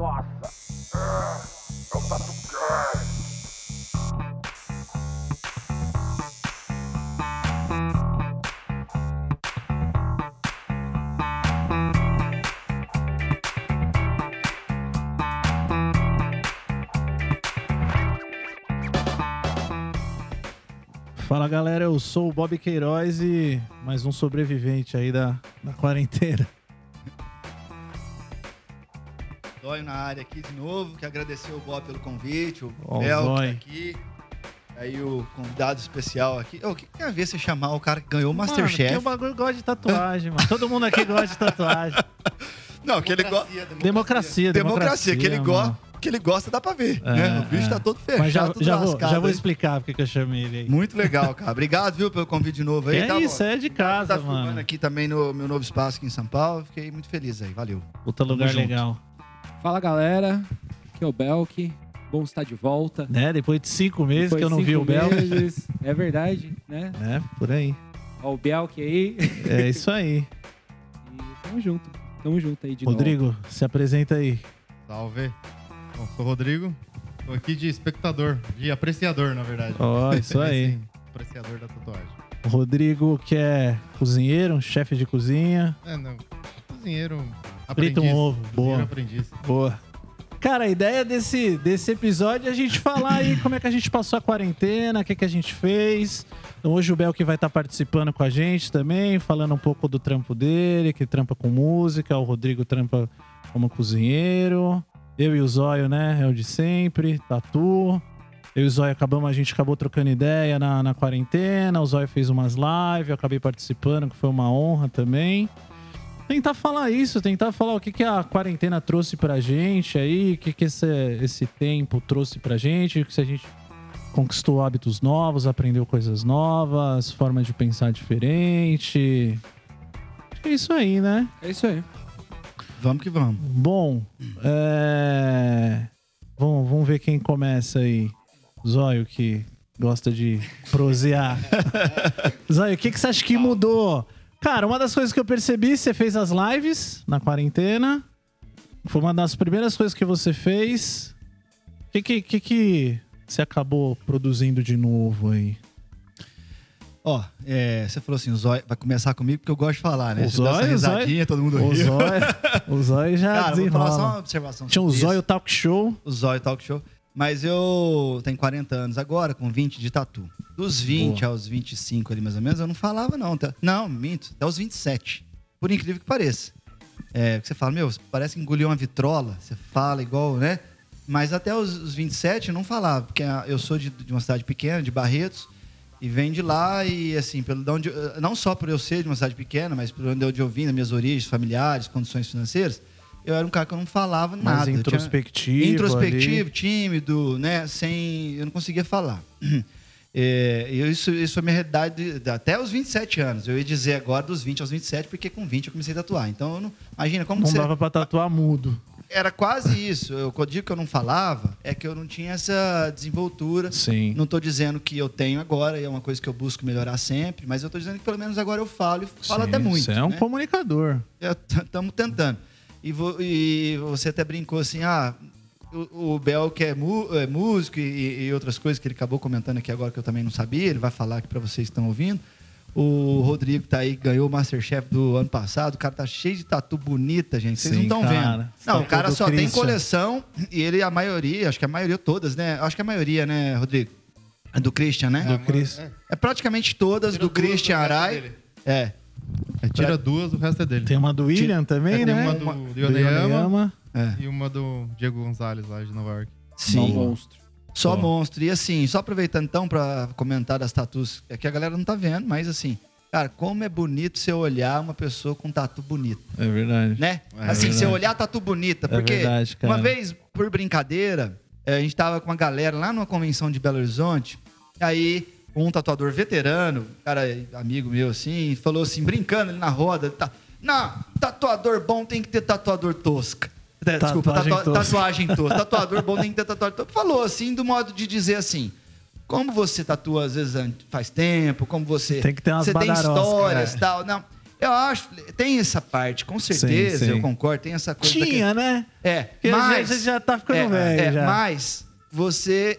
Nossa! Ah, é o Tatucast! Fala galera, eu sou o Bob Queiroz e mais um sobrevivente aí da, da quarentena. Zóio na área aqui de novo, que agradecer o Bob pelo convite, o o Bel que tá aqui. Aí o convidado especial aqui. O que tem a ver você chamar o cara que ganhou o Masterchef? porque o bagulho gosta de tatuagem, mano. Todo mundo aqui gosta de tatuagem. Não, que ele gosta. Democracia, democracia. Democracia, que ele, gosta, que ele gosta dá pra ver. É, né? O bicho é. tá todo fechado, Mas já, tudo já, vou, já vou explicar porque que eu chamei ele aí. Muito legal, cara. Obrigado, viu, pelo convite de novo aí. é tá, isso, Bob? é de Tá casa, filmando mano. aqui também no meu novo espaço aqui em São Paulo. Fiquei muito feliz aí. Valeu. Puta lugar junto. legal. Fala galera, aqui é o Belk. Bom estar de volta. Né? Depois de cinco meses Depois que eu não vi o cinco Bel. meses. É verdade, né? É, por aí. Ó, o Belk aí. É isso aí. E tamo junto. Tamo junto aí de novo. Rodrigo, se apresenta aí. Salve. Bom, sou o Rodrigo. Tô aqui de espectador, de apreciador, na verdade. Ó, isso aí. Sim, apreciador da tatuagem. O Rodrigo, que é cozinheiro, um chefe de cozinha. É, não. Cozinheiro Frita aprendiz. um ovo, boa. Boa. Cara, a ideia desse, desse episódio é a gente falar aí como é que a gente passou a quarentena, o que, que a gente fez. Então, hoje o Bel que vai estar participando com a gente também, falando um pouco do trampo dele, que trampa com música. O Rodrigo trampa como cozinheiro. Eu e o Zóio, né? É o de sempre. Tatu. Eu e o Zóio acabamos, a gente acabou trocando ideia na, na quarentena. O Zóio fez umas lives, eu acabei participando, que foi uma honra também tentar falar isso, tentar falar o que, que a quarentena trouxe pra gente aí, o que, que esse, esse tempo trouxe pra gente, se a gente conquistou hábitos novos, aprendeu coisas novas, forma de pensar diferente. Acho que é isso aí, né? É isso aí. Vamos que vamos. Bom, é... vamos, vamos ver quem começa aí. Zóio, que gosta de prosear. Zóio, o que, que você acha que mudou? Cara, uma das coisas que eu percebi, você fez as lives na quarentena. Foi uma das primeiras coisas que você fez. O que, que, que, que você acabou produzindo de novo aí? Ó, é, você falou assim, o Zóio vai começar comigo porque eu gosto de falar, né? O Zóio, o Zóio- risadinha, todo mundo O riu. Zóio, o Zóio já Cara, vou falar só uma desenrola. observação. Tinha o. Zóio Talk Show. o Zóio Talk Show. Mas eu tenho 40 anos agora, com 20 de tatu. Dos 20 Boa. aos 25 ali, mais ou menos, eu não falava, não. Tá- Não, minto. Até os 27. Por incrível que pareça. É, porque você fala, meu, parece que engoliu uma vitrola. Você fala igual, né? Mas até os, os 27 eu não falava, porque eu sou de, de uma cidade pequena, de Barretos, e venho de lá e, assim, pelo, de onde, não só por eu ser de uma cidade pequena, mas por onde eu vim, das minhas origens familiares, condições financeiras, eu era um cara que eu não falava Mais nada. Tinha- introspectivo. introspectivo, ali. tímido, né? Sem. Eu não conseguia falar. É, eu- isso, isso foi minha realidade de- até os 27 anos. Eu ia dizer agora dos 20 aos 27, porque com 20 eu comecei a tatuar. Então, eu não, imagina como Não você. dava pra tatuar mudo. Era quase isso. Eu, quando eu digo que eu não falava, é que eu não tinha essa desenvoltura. Sim. Não estou dizendo que eu tenho agora, e é uma coisa que eu busco melhorar sempre, mas eu estou dizendo que pelo menos agora eu falo e falo Sim, até muito. Você é um né? comunicador. Estamos tentando. E, vo- e você até brincou assim, ah, o, o Bel que é, mu- é músico e, e outras coisas que ele acabou comentando aqui agora que eu também não sabia, ele vai falar aqui para vocês que estão ouvindo. O Rodrigo tá aí, ganhou o Masterchef do ano passado, o cara tá cheio de tatu bonita, gente. Vocês Sim, não estão vendo. Não, o Tatu cara só tem Christian. coleção e ele, a maioria, acho que a maioria todas, né? Acho que a maioria, né, Rodrigo? É do Christian, né? Do Chris. É, praticamente todas do Christian o é Arai. dele. É. é, tira duas, o resto é dele. Tem uma do William também, É, tem né? uma do, do Yoneyama é. e uma do Diego Gonzalez lá de Nova York. Só Sim. monstro. Só monstro. E assim, só aproveitando então pra comentar das tatus, é que a galera não tá vendo, mas assim, cara, como é bonito você olhar uma pessoa com tatu bonito, É verdade. né? É assim, você verdade. olhar tatu bonita, É porque verdade, cara. uma vez, por brincadeira, a gente tava com a galera lá numa convenção de Belo Horizonte, aí um tatuador veterano, cara, amigo meu assim, falou assim, brincando ali na roda, tá, não, tatuador bom tem que ter tatuador tosca. É, Desculpa, Tatuagem tatua- tosca. tatuagem tosca. Tatuador bom tem que ter tatuagem tosca. Falou assim, do modo de dizer assim, como você tatua às vezes faz tempo, como você Tem que ter umas você tem histórias é. e tal, não. Eu acho, tem essa parte, com certeza, Sim, sim. eu concordo, tem essa coisa. Tinha, né? Da... É, Porque mas... gente já tá ficando é, velho. é, já. Mas você.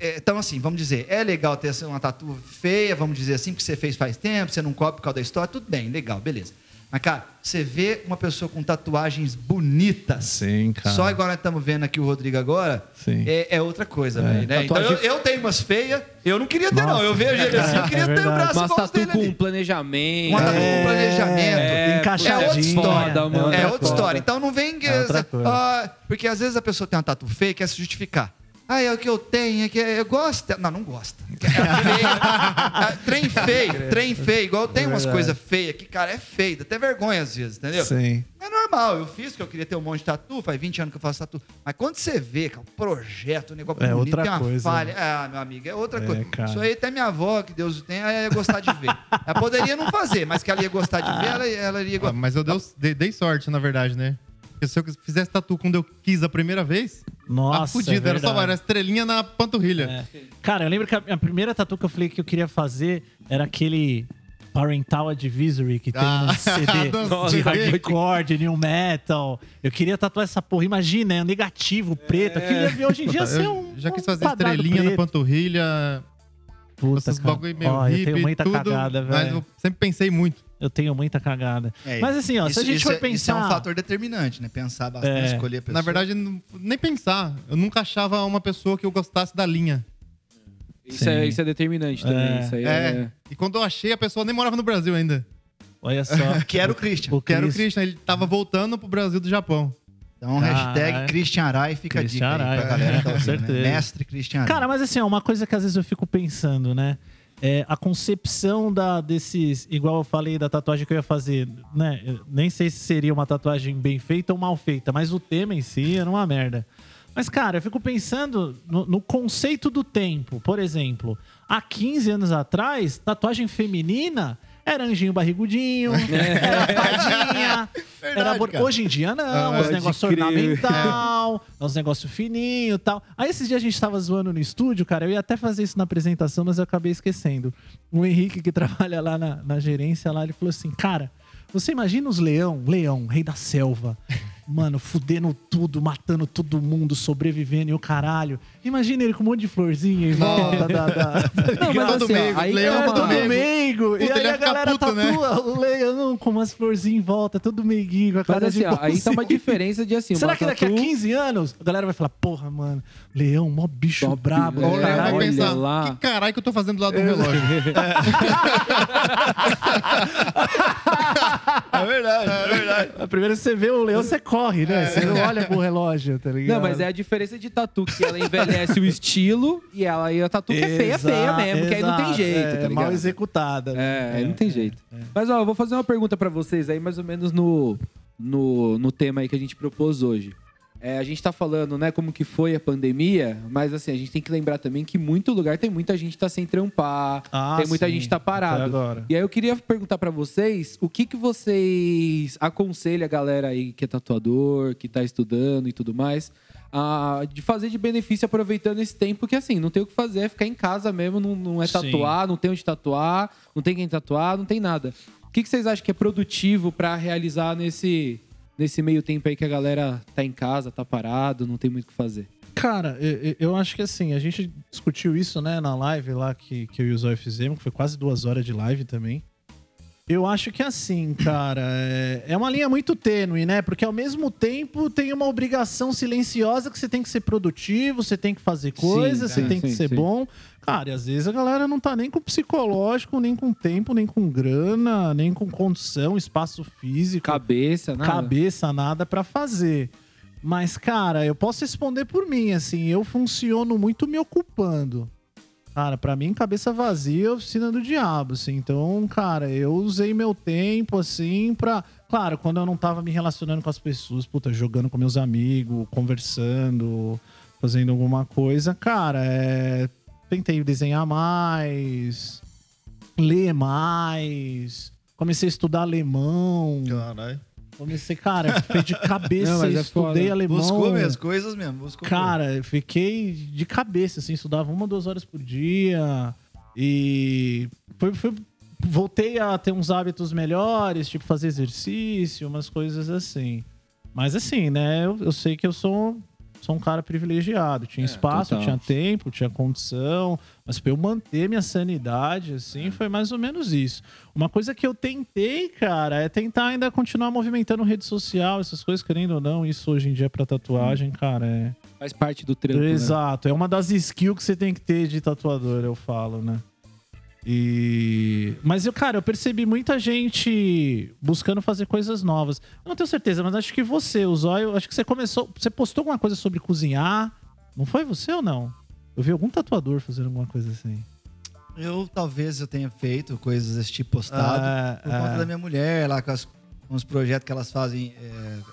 É, então, assim, vamos dizer, é legal ter uma tatu feia, vamos dizer assim, porque você fez faz tempo, você não cobre por causa da história, tudo bem, legal, beleza. Mas, cara, você vê uma pessoa com tatuagens bonitas. Sim, cara. Só igual nós estamos vendo aqui o Rodrigo agora, Sim. é, é outra coisa, velho. Né? Então, Tatuagem- eu, eu tenho umas feias, eu não queria ter, não. Nossa. Eu vejo ele assim, eu queria É ter o verdade. braço Mas tatu dele com ali. planejamento. Uma tatu É, com planejamento. é, encaixadinha. é outra história. Foda, mano. É É outra foda. história. Então não vem. É outra coisa. Ah, porque às vezes a pessoa tem uma tatu feia e quer se justificar. Ah, é o que eu tenho, é que eu gosto. Não, não gosta. É feio. Ah, trem feio, trem feio. Igual tem umas coisas feias que, cara, é feio. Dá até vergonha às vezes, entendeu? Sim. É normal, eu fiz que eu queria ter um monte de tatu, faz 20 anos que eu faço tatu. Mas quando você vê, cara, um projeto, um negócio É bonito, outra tem uma coisa, falha. né? Ah, meu amigo, é outra É, coisa. cara. Isso aí até minha avó, que Deus o tenha, ela ia gostar de ver. ela poderia não fazer, mas que ela ia gostar de ver, ela, ela iria Ah, gostar. mas eu dei, dei sorte, na verdade, né? Porque se eu fizesse tatu quando eu quis a primeira vez, Nossa. tá fudido. é era só era estrelinha na panturrilha. É. Cara, eu lembro que a, primeira tatu que eu falei que eu queria fazer era aquele Parental Advisory que tem Ah, no CD do de hardcore, new metal. Eu queria tatuar essa porra. Imagina, é um negativo preto. Eu queria ver hoje em dia ser eu um. já quis um fazer quadrado estrelinha na preto. panturrilha, Puta, esses bagulho meio Ó, eu hippie, tenho muita tudo, cagada, Mas velho. eu sempre pensei muito. Eu tenho muita cagada. É, Mas assim, ó, se isso, a gente for é, pensar. Isso é um fator determinante, né? Pensar bastante, É. escolher a pessoa. Na verdade, nem pensar. Eu nunca achava uma pessoa que eu gostasse da linha. Isso é, isso é determinante também. É. Isso aí É. é... E quando eu achei, a pessoa nem morava no Brasil ainda. Olha só. Que era o Christian. O Que era o Chris- Christian, ele tava voltando pro Brasil do Japão. Então, Ah, hashtag é. Christian Arai fica Christian a dica aí Arai, pra galera que tá ouvindo, né? Mestre Christian Arai. Cara, mas assim, ó, uma coisa que às vezes eu fico pensando, né? É a concepção da, desses. Igual eu falei da tatuagem que eu ia fazer, né? Eu nem sei se seria uma tatuagem bem feita ou mal feita, mas o tema em si era uma merda. Mas, cara, eu fico pensando no, no conceito do tempo. Por exemplo, há 15 anos atrás, tatuagem feminina era anjinho barrigudinho, era fadinha. era bor- cara. Hoje em dia não, Ah, os negócios ornamental, uns negócios fininhos e tal. Aí esses dias a gente tava zoando no estúdio, cara. Eu ia até fazer isso na apresentação, mas eu acabei esquecendo. O Henrique, que trabalha lá na, na gerência, lá, ele falou assim: Cara, você imagina os leão, leão, rei da selva. Mano, fudendo tudo, matando todo mundo, sobrevivendo e o caralho. Imagina ele com um monte de florzinha em volta da. da, Não, mas assim, domingo, aí leão é é, todo meigo. E aí a galera puto, né? tatua o leão com umas florzinhas em volta, todo meiguinho, com a Mas cara assim, de ó, aí tá uma diferença de assim. Será que daqui a tatu- 15 anos a galera vai falar, porra, mano, leão, mó bicho Top, brabo. É, Ou o Léo vai caralho." olha pensar, lá. que caralho que eu tô fazendo do lado do relógio? É verdade, é verdade. Primeiro você vê o leão, você corre, né? Você não olha pro relógio, tá ligado? Não, mas é a diferença de tatu, que ela envelhece o estilo e ela e a tatu que é feia, feia Exato, mesmo, que aí não tem exato, jeito, é, tá mal ligado? executada. É, né? aí não tem jeito. Mas ó, eu vou fazer uma pergunta pra vocês aí, mais ou menos no, no, no tema aí que a gente propôs hoje. É, a gente tá falando, né, como que foi a pandemia, mas assim, a gente tem que lembrar também que muito lugar tem muita gente que tá sem trampar, Ah, tem muita sim, gente que tá parado. agora. E aí eu queria perguntar pra vocês, o que que vocês aconselham a galera aí que é tatuador, que tá estudando e tudo mais, a- de fazer de benefício aproveitando esse tempo que assim, não tem o que fazer, é ficar em casa mesmo, não, não é Sim. tatuar, não tem onde tatuar, não tem quem tatuar, não tem nada. O que, que vocês acham que é produtivo pra realizar nesse, nesse meio tempo aí que a galera tá em casa, tá parado, não tem muito o que fazer? Cara, eu, eu- acho que assim, a gente discutiu isso, né, na live lá que, que eu e o Zóio fizemos, que foi quase duas horas de live também. Eu acho que assim, cara, é, é uma linha muito tênue, né? Porque ao mesmo tempo tem uma obrigação silenciosa que você tem que ser produtivo, você tem que fazer coisas, você sim, tem que sim, ser sim. bom. Cara, e às vezes a galera não tá nem com psicológico, nem com tempo, nem com grana, nem com condição, espaço físico Cabeça, nada? cabeça, nada pra fazer. Mas, cara, eu posso responder por mim, assim, eu funciono muito me ocupando. Cara, pra mim, cabeça vazia é oficina do diabo, assim. Então, cara, eu usei meu tempo, assim, pra... Claro, quando eu não tava me relacionando com as pessoas, puta, jogando com meus amigos, conversando, fazendo alguma coisa, cara, é... Tentei desenhar mais, ler mais, comecei a estudar alemão. Caralho. Comecei, cara, fiquei de cabeça, Não, mas é estudei foda. alemão. Buscou mesmo, coisas mesmo. Buscou Cara, eu fiquei de cabeça, assim, estudava uma, duas horas por dia. E foi, foi voltei a ter uns hábitos melhores, tipo fazer exercício, umas coisas assim. Mas assim, né? Eu, eu sei que eu sou, sou um cara privilegiado. Tinha espaço, total. tinha tempo, tinha condição. Mas pra eu manter minha sanidade, assim, foi mais ou menos isso. Uma coisa que eu tentei, cara, é tentar ainda continuar movimentando rede social, essas coisas, querendo ou não. Isso hoje em dia pra tatuagem, cara, é. Faz parte do trampo, né? Exato, é uma das skills que você tem que ter de tatuador, eu falo, né? E. Mas eu, cara, eu percebi muita gente buscando fazer coisas novas. Eu não tenho certeza, mas acho que você, o Zóio, acho que você começou. Você postou alguma coisa sobre cozinhar. Não foi você ou não? Eu vi algum tatuador fazendo alguma coisa assim. Eu talvez eu tenha feito coisas desse tipo postado Ah, por ah. conta da minha mulher lá com, as- os projetos que elas fazem,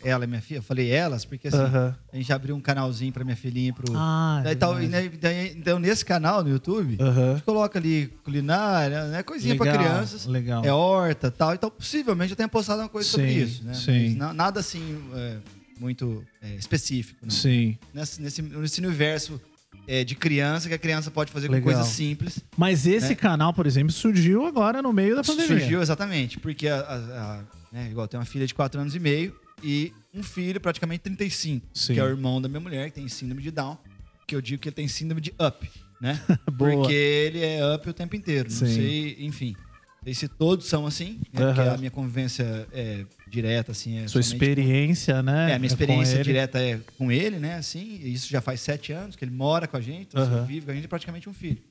é, ela e minha filha. Eu falei elas, porque assim, a gente abriu um canalzinho pra minha filhinha e pro. Ah, daí, tal, e, né, daí- então, nesse canal no YouTube, a gente coloca ali culinária, né? Coisinha pra Legal, crianças. Legal. É horta tal. Então, possivelmente eu tenha postado uma coisa sobre Sim, isso, né? sim. Mas na- nada assim é, muito é, específico. Né? Sim. Nesse, nesse, nesse universo é, de criança, que a criança pode fazer Legal. com coisas simples. Mas esse Né? canal, por exemplo, surgiu agora no meio da pandemia. Surgiu exatamente, porque a, a- a- né, igual tem uma filha de 4 anos e meio e um filho praticamente 35, Sim. que é o irmão da minha mulher, que tem síndrome de Down, que eu digo que ele tem síndrome de up, né? Porque ele é up o tempo inteiro. Não Sim. sei, enfim. Não sei se todos são assim, né? Porque a minha convivência é direta, assim, é Sua experiência, com- né? É, a minha com experiência ele. direta é com ele, né? Assim, isso já faz sete anos que ele mora com a gente, então, Aham. vive com a gente é praticamente um filho.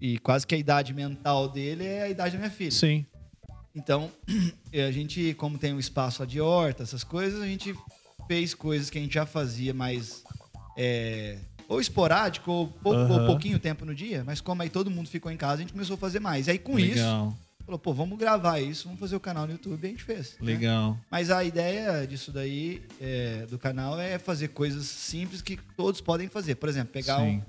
E quase que a idade mental dele é a idade da minha filha. Sim. Então, a gente, como tem um espaço de horta, essas coisas, a gente fez coisas que a gente já fazia mais é, ou esporádico ou, pouco, ou Aham. pouquinho tempo no dia, mas como aí todo mundo ficou em casa, a gente começou a fazer mais. E aí com isso, Legal. falou, pô, vamos gravar isso, vamos fazer o canal no YouTube, e a gente fez. né? Legal. Mas a ideia disso daí, é, do canal, é fazer coisas simples que todos podem fazer. Por exemplo, pegar um,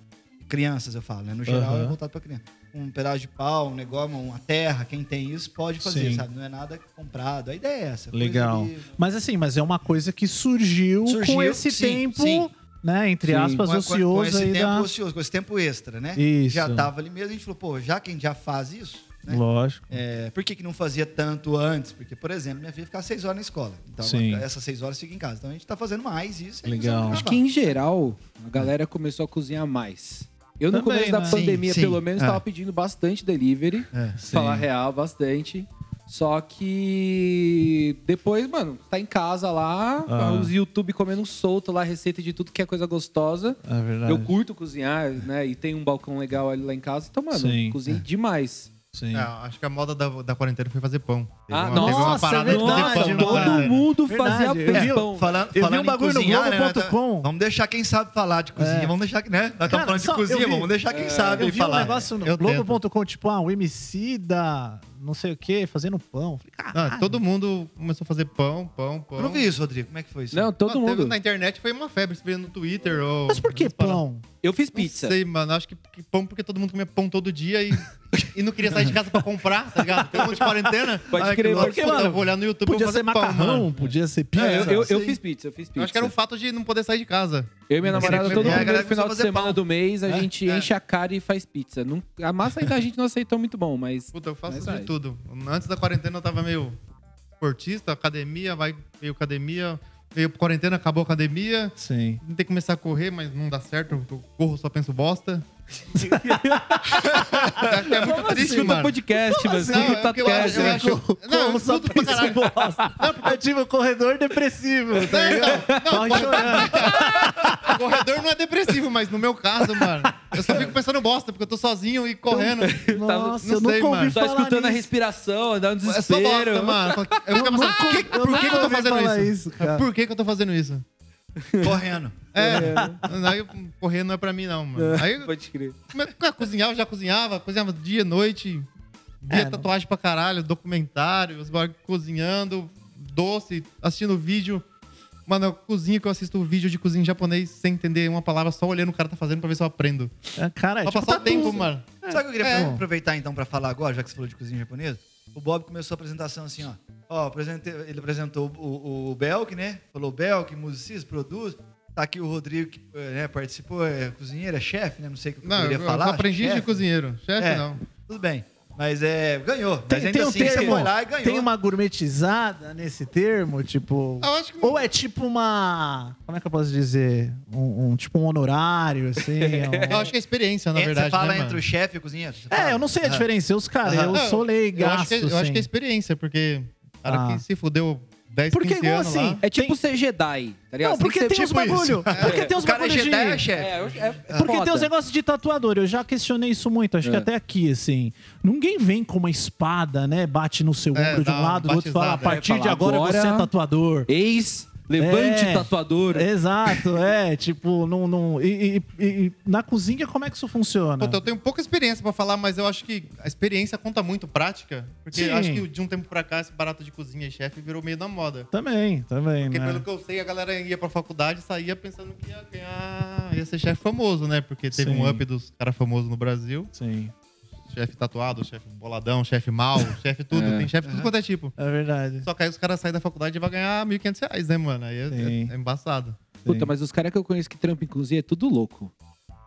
crianças, eu falo, né? No geral Aham. é voltado para criança. Um pedaço de pau, um negócio, uma terra, quem tem isso pode fazer, Sim. sabe? Não é nada comprado. A ideia é essa. coisa Legal. ali- Mas assim, mas é uma coisa que surgiu, Surgiu, com esse sim, tempo, sim. né? Entre Sim. aspas, com, ocioso com esse aí tempo da. ocioso, com esse tempo extra, né? Isso. Já tava ali mesmo, a gente falou, pô, já quem já faz isso, né? Lógico. É, por que, que não fazia tanto antes? Porque, por exemplo, minha filha ficava seis horas na escola. Então, Sim. essas seis horas fica em casa. Então, a gente tá fazendo mais isso. Legal. Acho que em geral a galera começou a cozinhar mais. Eu no Também, começo da né? pandemia, Sim, pelo sim. menos, É. estava pedindo bastante delivery. É. Sim. Falar real, bastante. Só que depois, mano, tá em casa lá, Ah. os YouTube comendo solto lá, receita de tudo que é coisa gostosa. É verdade. Eu curto cozinhar, né? E tem um balcão legal ali lá em casa. Então, mano, Sim. cozinho demais. Sim. É, acho que a moda da, da quarentena foi fazer pão. Teve Ah, uma, teve uma nossa, parada é de fazer verdade, pão na mano. todo quarentena. mundo Verdade, fazia eu vi- pão. Falando, Eu vi falando um bagulho em no cozinhar, né, Globo.com. Vamos deixar quem sabe falar de cozinha. É. Vamos deixar, né? Nós estamos falando de eu cozinha, vi- vamos deixar quem sabe Eu aí vi falar. um negócio no Eu. Globo.com, tipo, ah, o MC da não sei o que, fazendo pão. Falei, Ah, todo mundo começou a fazer pão, pão, pão. Eu não vi isso, Rodrigo. Como é que foi isso? Não, todo teve- mundo. Na internet foi uma febre, você vê no Twitter ou... Mas por que paradas. pão? Eu fiz Não pizza. sei, mano. Acho que, que pão porque todo mundo comia pão todo dia e, e não queria sair de casa pra comprar, tá ligado? Tem um monte de quarentena. Pode Ai, crer, que louco. porque, Puta, mano, eu vou olhar no YouTube Podia pra ser fazer pão, macarrão, mano. podia ser pizza. É, eu, eu, eu fiz pizza, eu fiz pizza. Eu acho que era o fato de não poder sair de casa. Eu e minha Mas namorada, é que todo a mundo galera no final a de fazer semana pão. do mês, a É? gente É. enche a cara e faz pizza. Não- a massa ainda a gente não aceitou muito bom, mas. Puta, eu faço Mas de vai. tudo. Antes da quarentena eu tava meio esportista, academia, vai, veio academia, veio quarentena, acabou a academia. Sim. Tem que começar a correr, mas não dá certo. Eu corro, só penso bosta. Acho que é muito triste, Escuta mano. podcast, mano. Não, Escuta é porque eu podcast. acho- eu né? acho- Não, eu escuto pra caralho. bosta. É tipo corredor depressivo, tá Não, ligado? não, não, Corre chorando. Corredor não é depressivo, mas no meu caso, mano, eu só fico pensando bosta, porque eu tô sozinho e correndo. Nossa, não eu nunca sei, ouvi mano. Só escutando a nisso. respiração, dá um É só desespero. bosta, mano. Eu fico pensando, por que, eu por que, nunca que eu tô fazendo isso? Por que, que eu tô fazendo isso? Correndo. É, aí correr não é pra mim, não, mano. Aí, Pode crer. como é que eu cozinhava, já cozinhava, cozinhava dia, noite, via É, não- tatuagem pra caralho, documentário, cozinhando, doce, assistindo vídeo. Mano, eu cozinho que eu assisto vídeo de cozinha em japonês sem entender uma palavra, só olhando o cara tá fazendo pra ver se eu aprendo. É, Cara, é Pra tipo passar o tempo, mano. Sabe o que eu queria É. aproveitar então pra falar agora, já que você falou de cozinha japonesa? O Bob começou a apresentação assim, ó. Ó, apresentei- ele apresentou o, o, o Belk, né? Falou Belk, musicista, produz. Tá aqui o Rodrigo, que eh, né, participou, é cozinheiro, é chefe, né? Não sei o que eu Não, poderia eu, falar. eu aprendi de cozinheiro. Chefe, É. não. Tudo bem. Mas é, ganhou. Tem, Mas ainda tem um assim, você termo, foi lá e ganhou. tem uma gourmetizada nesse termo, tipo... Eu acho que não- Ou é tipo uma... Como é que eu posso dizer? Um, um- tipo um honorário, assim? Eu um- acho que é experiência, na É, verdade. você fala né, entre mano? o chefe e o cozinheiro? É, eu não sei a Ah. diferença. Os caras, eu Não, sou eu leigaço, acho, que, eu acho assim. que é experiência, porque cara Ah. que se fudeu 10, Porque 15 igual anos assim, lá... É tipo Tem- ser Jedi, tá ligado? Não, porque que tem, uns tipo bagulho. isso. Porque tem O uns cara é bagulho de... Jedi é chefe. É, é, é Porque foda. tem uns negócios de tatuador, eu já questionei isso muito, acho que É. até aqui, assim. Ninguém vem com uma espada, né? Bate no seu É, ombro de um lado, do outro e fala: a partir É, de agora, agora- você é tatuador. Ex, levante É. tatuador. Exato, é. Tipo, não. não e, e- e- e na cozinha, como é que isso funciona? Puta, eu tenho pouca experiência pra falar, mas eu acho que a experiência conta muito prática. Porque Sim. eu acho que de um tempo pra cá, esse barato de cozinha e chefe virou meio da moda. Também, também, Porque né? pelo que eu sei, a galera ia pra faculdade e saía pensando que ia ganhar. ia ser chefe famoso, né? Porque teve Sim. um up dos caras famosos no Brasil. Sim, Chefe tatuado, chefe boladão, chefe mal, chefe tudo. É. Tem chefe tudo quanto é tipo. é verdade. Só que aí os caras saem da faculdade e vai ganhar 1.500 reais, né, mano? Aí é, é- é embaçado. Puta, Sim. mas os caras que eu conheço que trampam em cozinha é tudo louco.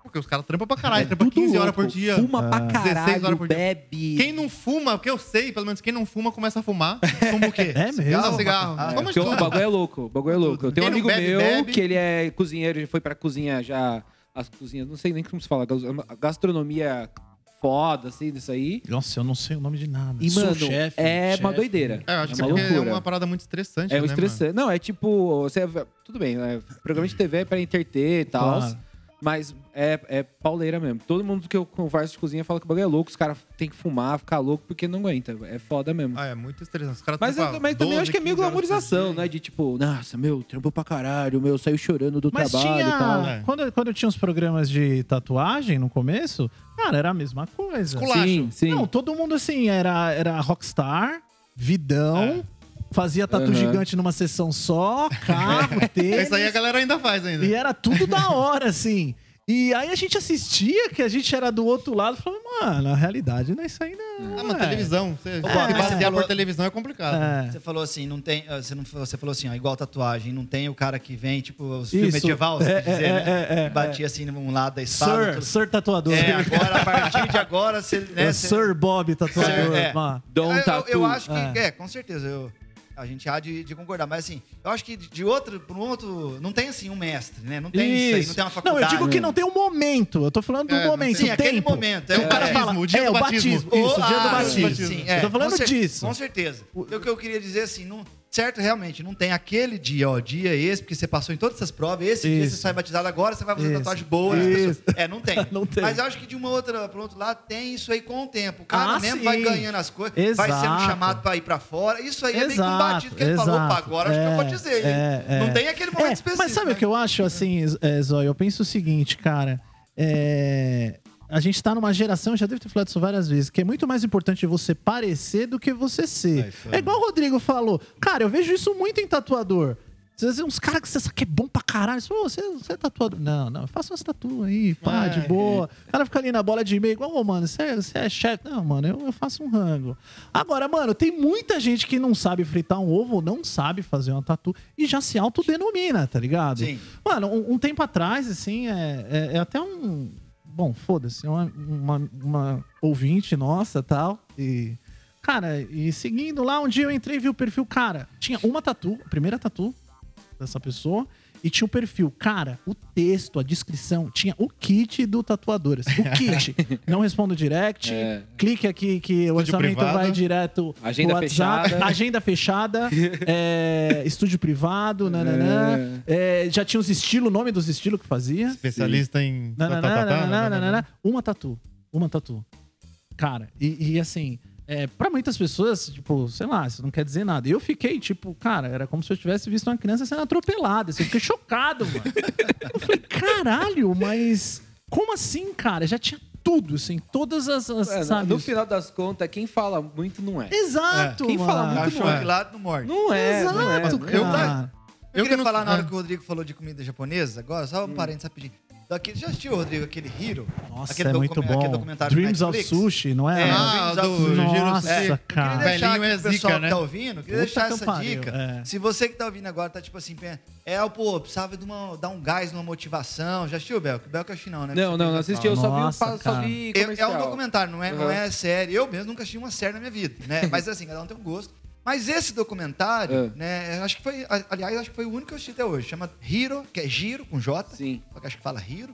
Porque os caras trampam pra caralho, É trampam tudo 15 horas louco. por dia. Fuma pra 16 caralho, horas por dia. bebe. Quem não fuma, o que eu sei, pelo menos quem não fuma, começa a fumar. Fuma o quê? É mesmo? Cigarro, cigarro. Ah, Porque o bagulho é louco, o bagulho é louco. Eu tenho um Quem amigo não bebe, meu bebe. que ele é cozinheiro, ele foi pra cozinha já. As cozinhas, não sei nem como se fala, gas- gastronomia foda, assim, disso aí. Nossa, eu não sei o nome de nada. E, Sou mano, chefe, é chefe. uma doideira. É, eu acho é que uma é, é uma parada muito estressante, É né, estressante. Não, é tipo. Você, tudo bem, né? Programa de TV é pra interter e tal. Claro. Mas é, é pauleira mesmo. Todo mundo que eu converso de cozinha fala que o bagulho é louco, os caras têm que fumar, ficar louco, porque não aguenta. É foda mesmo. Ah, é muito estressante. Os caras Mas, eu- mas também eu 12, acho que é meio 15 horas por glamorização, né? De tipo, nossa, meu, trampou pra caralho, meu, saiu chorando do Mas trabalho tinha. e tal. É. Quando, quando tinha os programas de tatuagem no começo, cara, era a mesma coisa. Esculacho. Sim, sim. Não, todo mundo assim, era, era rockstar, vidão, fazia tatu Aham. gigante numa sessão só, carro, tênis. Isso aí a galera ainda faz ainda. E era tudo da hora, assim. E aí a gente assistia, que a gente era do outro lado, e falava, mano, a realidade não é isso aí, não. Ah, mas é. televisão. Você, basear você falou- por televisão é complicado. É. Você falou assim, não tem. ah, Você, não, você falou assim, ó, igual tatuagem, não tem o cara que vem, tipo, os filmes medieval, você É, quer dizer, é, né? é, é, Batia assim num lado da espada. Sir, tudo. Sir Tatuador. É, agora, a partir de agora, você. É Né, você- Sir Bob Tatuador. É. mano. Dom eu, eu, Tatu. eu acho que, É. é, com certeza. Eu, a gente há de, de concordar. Mas assim, eu acho que de outro para um outro. Não tem assim um mestre, né? Não tem isso, aí, não tem uma Não, faculdade. eu digo que não tem um momento. Eu tô falando do É, não momento. Sim, o aquele tempo. momento. É o cara é, fala, o dia é, do o batismo. batismo. Isso, o dia do Ah, batismo. Sim, Eu é, tô falando com cer- disso. Com certeza. O que eu queria dizer assim, não, certo, realmente, não tem aquele dia, ó, dia esse, porque você passou em todas essas provas, esse dia Isso. você sai batizado agora, você vai fazer Isso. tatuagem boa. pessoas. É, não tem. Não tem. Mas eu acho que de uma outra, para outro lado, tem isso aí com o tempo. O cara Ah, mesmo sim. vai ganhando as coisas, vai sendo Exato. chamado para ir para fora. Isso aí é meio Exato, combatido, que ele falou, exato. opa, agora acho que eu É, vou dizer. hein? é, é. Não tem aquele momento É, específico. Mas sabe né? o que eu acho, assim, é, Zóio? Eu penso o seguinte, cara. É, A gente tá numa geração, já devo ter falado isso várias vezes, que é muito mais importante você parecer do que você ser. É. É, igual o Rodrigo falou. Cara, eu vejo isso muito em tatuador. Às vezes uns caras que você sabe que é bom pra caralho. Você, fala, "Ô, você, você é tatuador. Não, não, faça umas tatu aí, pá, É. de boa. O cara fica ali na bola de meio, igual, ô, mano, você, é- você é chefe. Não, mano, eu, eu faço um rango. Agora, mano, tem muita gente que não sabe fritar um ovo, não sabe fazer uma tatu e já se autodenomina, tá ligado? Sim. Mano, um, um tempo atrás, assim, é, é, é até um. Bom, foda-se, uma, uma, uma ouvinte nossa tal. E. Cara, e seguindo lá, um dia eu entrei e vi o perfil, cara, tinha uma tatu, a primeira tatu dessa pessoa, e tinha o perfil. Cara, o texto, a descrição, tinha o kit do Tatuadoras. O kit. Não respondo direct, É. clique aqui que o Estúdio orçamento privado. vai direto pro Agenda WhatsApp. fechada. Agenda fechada, é, estúdio privado, nananã. É, já tinha os estilos, o nome dos estilos que fazia. Especialista em. Nananã, nananã, nananã. nananã. Uma tatu. Uma tatu. Cara, e, e assim, é, pra muitas pessoas, tipo, sei lá, isso não quer dizer nada. Eu fiquei, tipo, cara, era como se eu tivesse visto uma criança sendo atropelada. Assim, eu fiquei chocado, mano. Eu falei, caralho, mas como assim, cara? Já tinha tudo, assim, todas as. as É, sabe? no final das contas, quem fala muito não é. Exato, Quem mano. fala muito não é. lado não morde. Não é, não é. Exato, não é. cara. Eu, Eu queria que não- falar na hora é. que o Rodrigo falou de comida japonesa, agora, só um parênteses rapidinho. Daquele, já assistiu, Rodrigo, aquele Hero? Nossa, aquele é docu- muito bom. Dreams of? Sushi, não é? É, Ah, do Nossa, É, eu cara. queria deixar Velhinho é pro pessoal zica, que tá né? ouvindo, queria Puta deixar que essa pariu, dica. é. Se você que tá ouvindo agora tá tipo assim, é, pô, precisava de uma, dar um gás numa motivação. Já assistiu, Belco? Belco acho que não, né? Não, não, não assisti. Eu só vi, Nossa, o- só cara. vi é, é um documentário, não é, não Uhum. é série. Eu mesmo nunca assisti uma série na minha vida, né? Mas assim, cada um tem um gosto. Mas esse documentário, É. né? Acho que foi, aliás, acho que foi o único que eu assisti até hoje. Chama Hero, que é Giro com J. Sim. Só que acho que fala Hiro.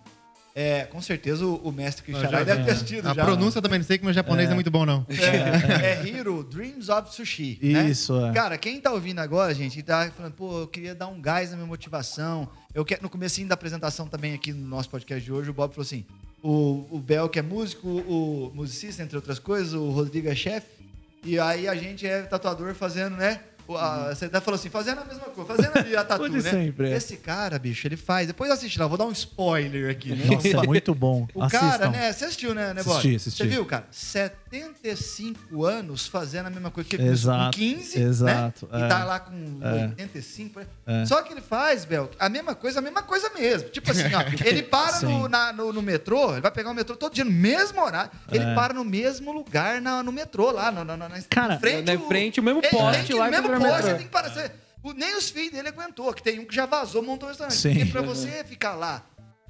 É, com certeza o, o mestre já- deve ter é. assistido A já. pronúncia também não sei que meu japonês é, muito bom, não. É, é Hero Dreams of Sushi. né? Isso, é. Cara, quem tá ouvindo agora, gente, e tá falando, pô, eu queria dar um gás na minha motivação. Eu quero, no comecinho da apresentação também aqui no nosso podcast de hoje, o Bob falou assim: o, o Bel, que é músico, o musicista, entre outras coisas, o Rodrigo é chefe, e aí a gente é tatuador fazendo, né? a- Você até falou assim, fazendo a mesma coisa, fazendo ali a tatu, Uhum. né? sempre, é. Esse cara, bicho, ele faz. Depois assiste lá, vou dar um spoiler aqui, né? Nossa, é muito bom. O Assistam. cara, né? Você assistiu, né, né? Assisti, assisti. Você viu, cara? 75 anos fazendo a mesma coisa que ele Exato, começou com 15, exato, né? é. E tá lá com É. 85. né? É. Só que ele faz, Bel, a mesma coisa, a mesma coisa mesmo. Tipo assim, ó, ele para no, na- no, no metrô, ele vai pegar o metrô todo dia no mesmo horário, ele É. para no mesmo lugar na- no metrô, lá, no, no, no, na Cara, frente. na frente, o mesmo ele poste lá o que mesmo poste, metrô. ele tem que parar. Você- o- nem os filhos dele aguentou, que tem um que já vazou, montou um restaurante. Sim. Porque pra você ficar lá,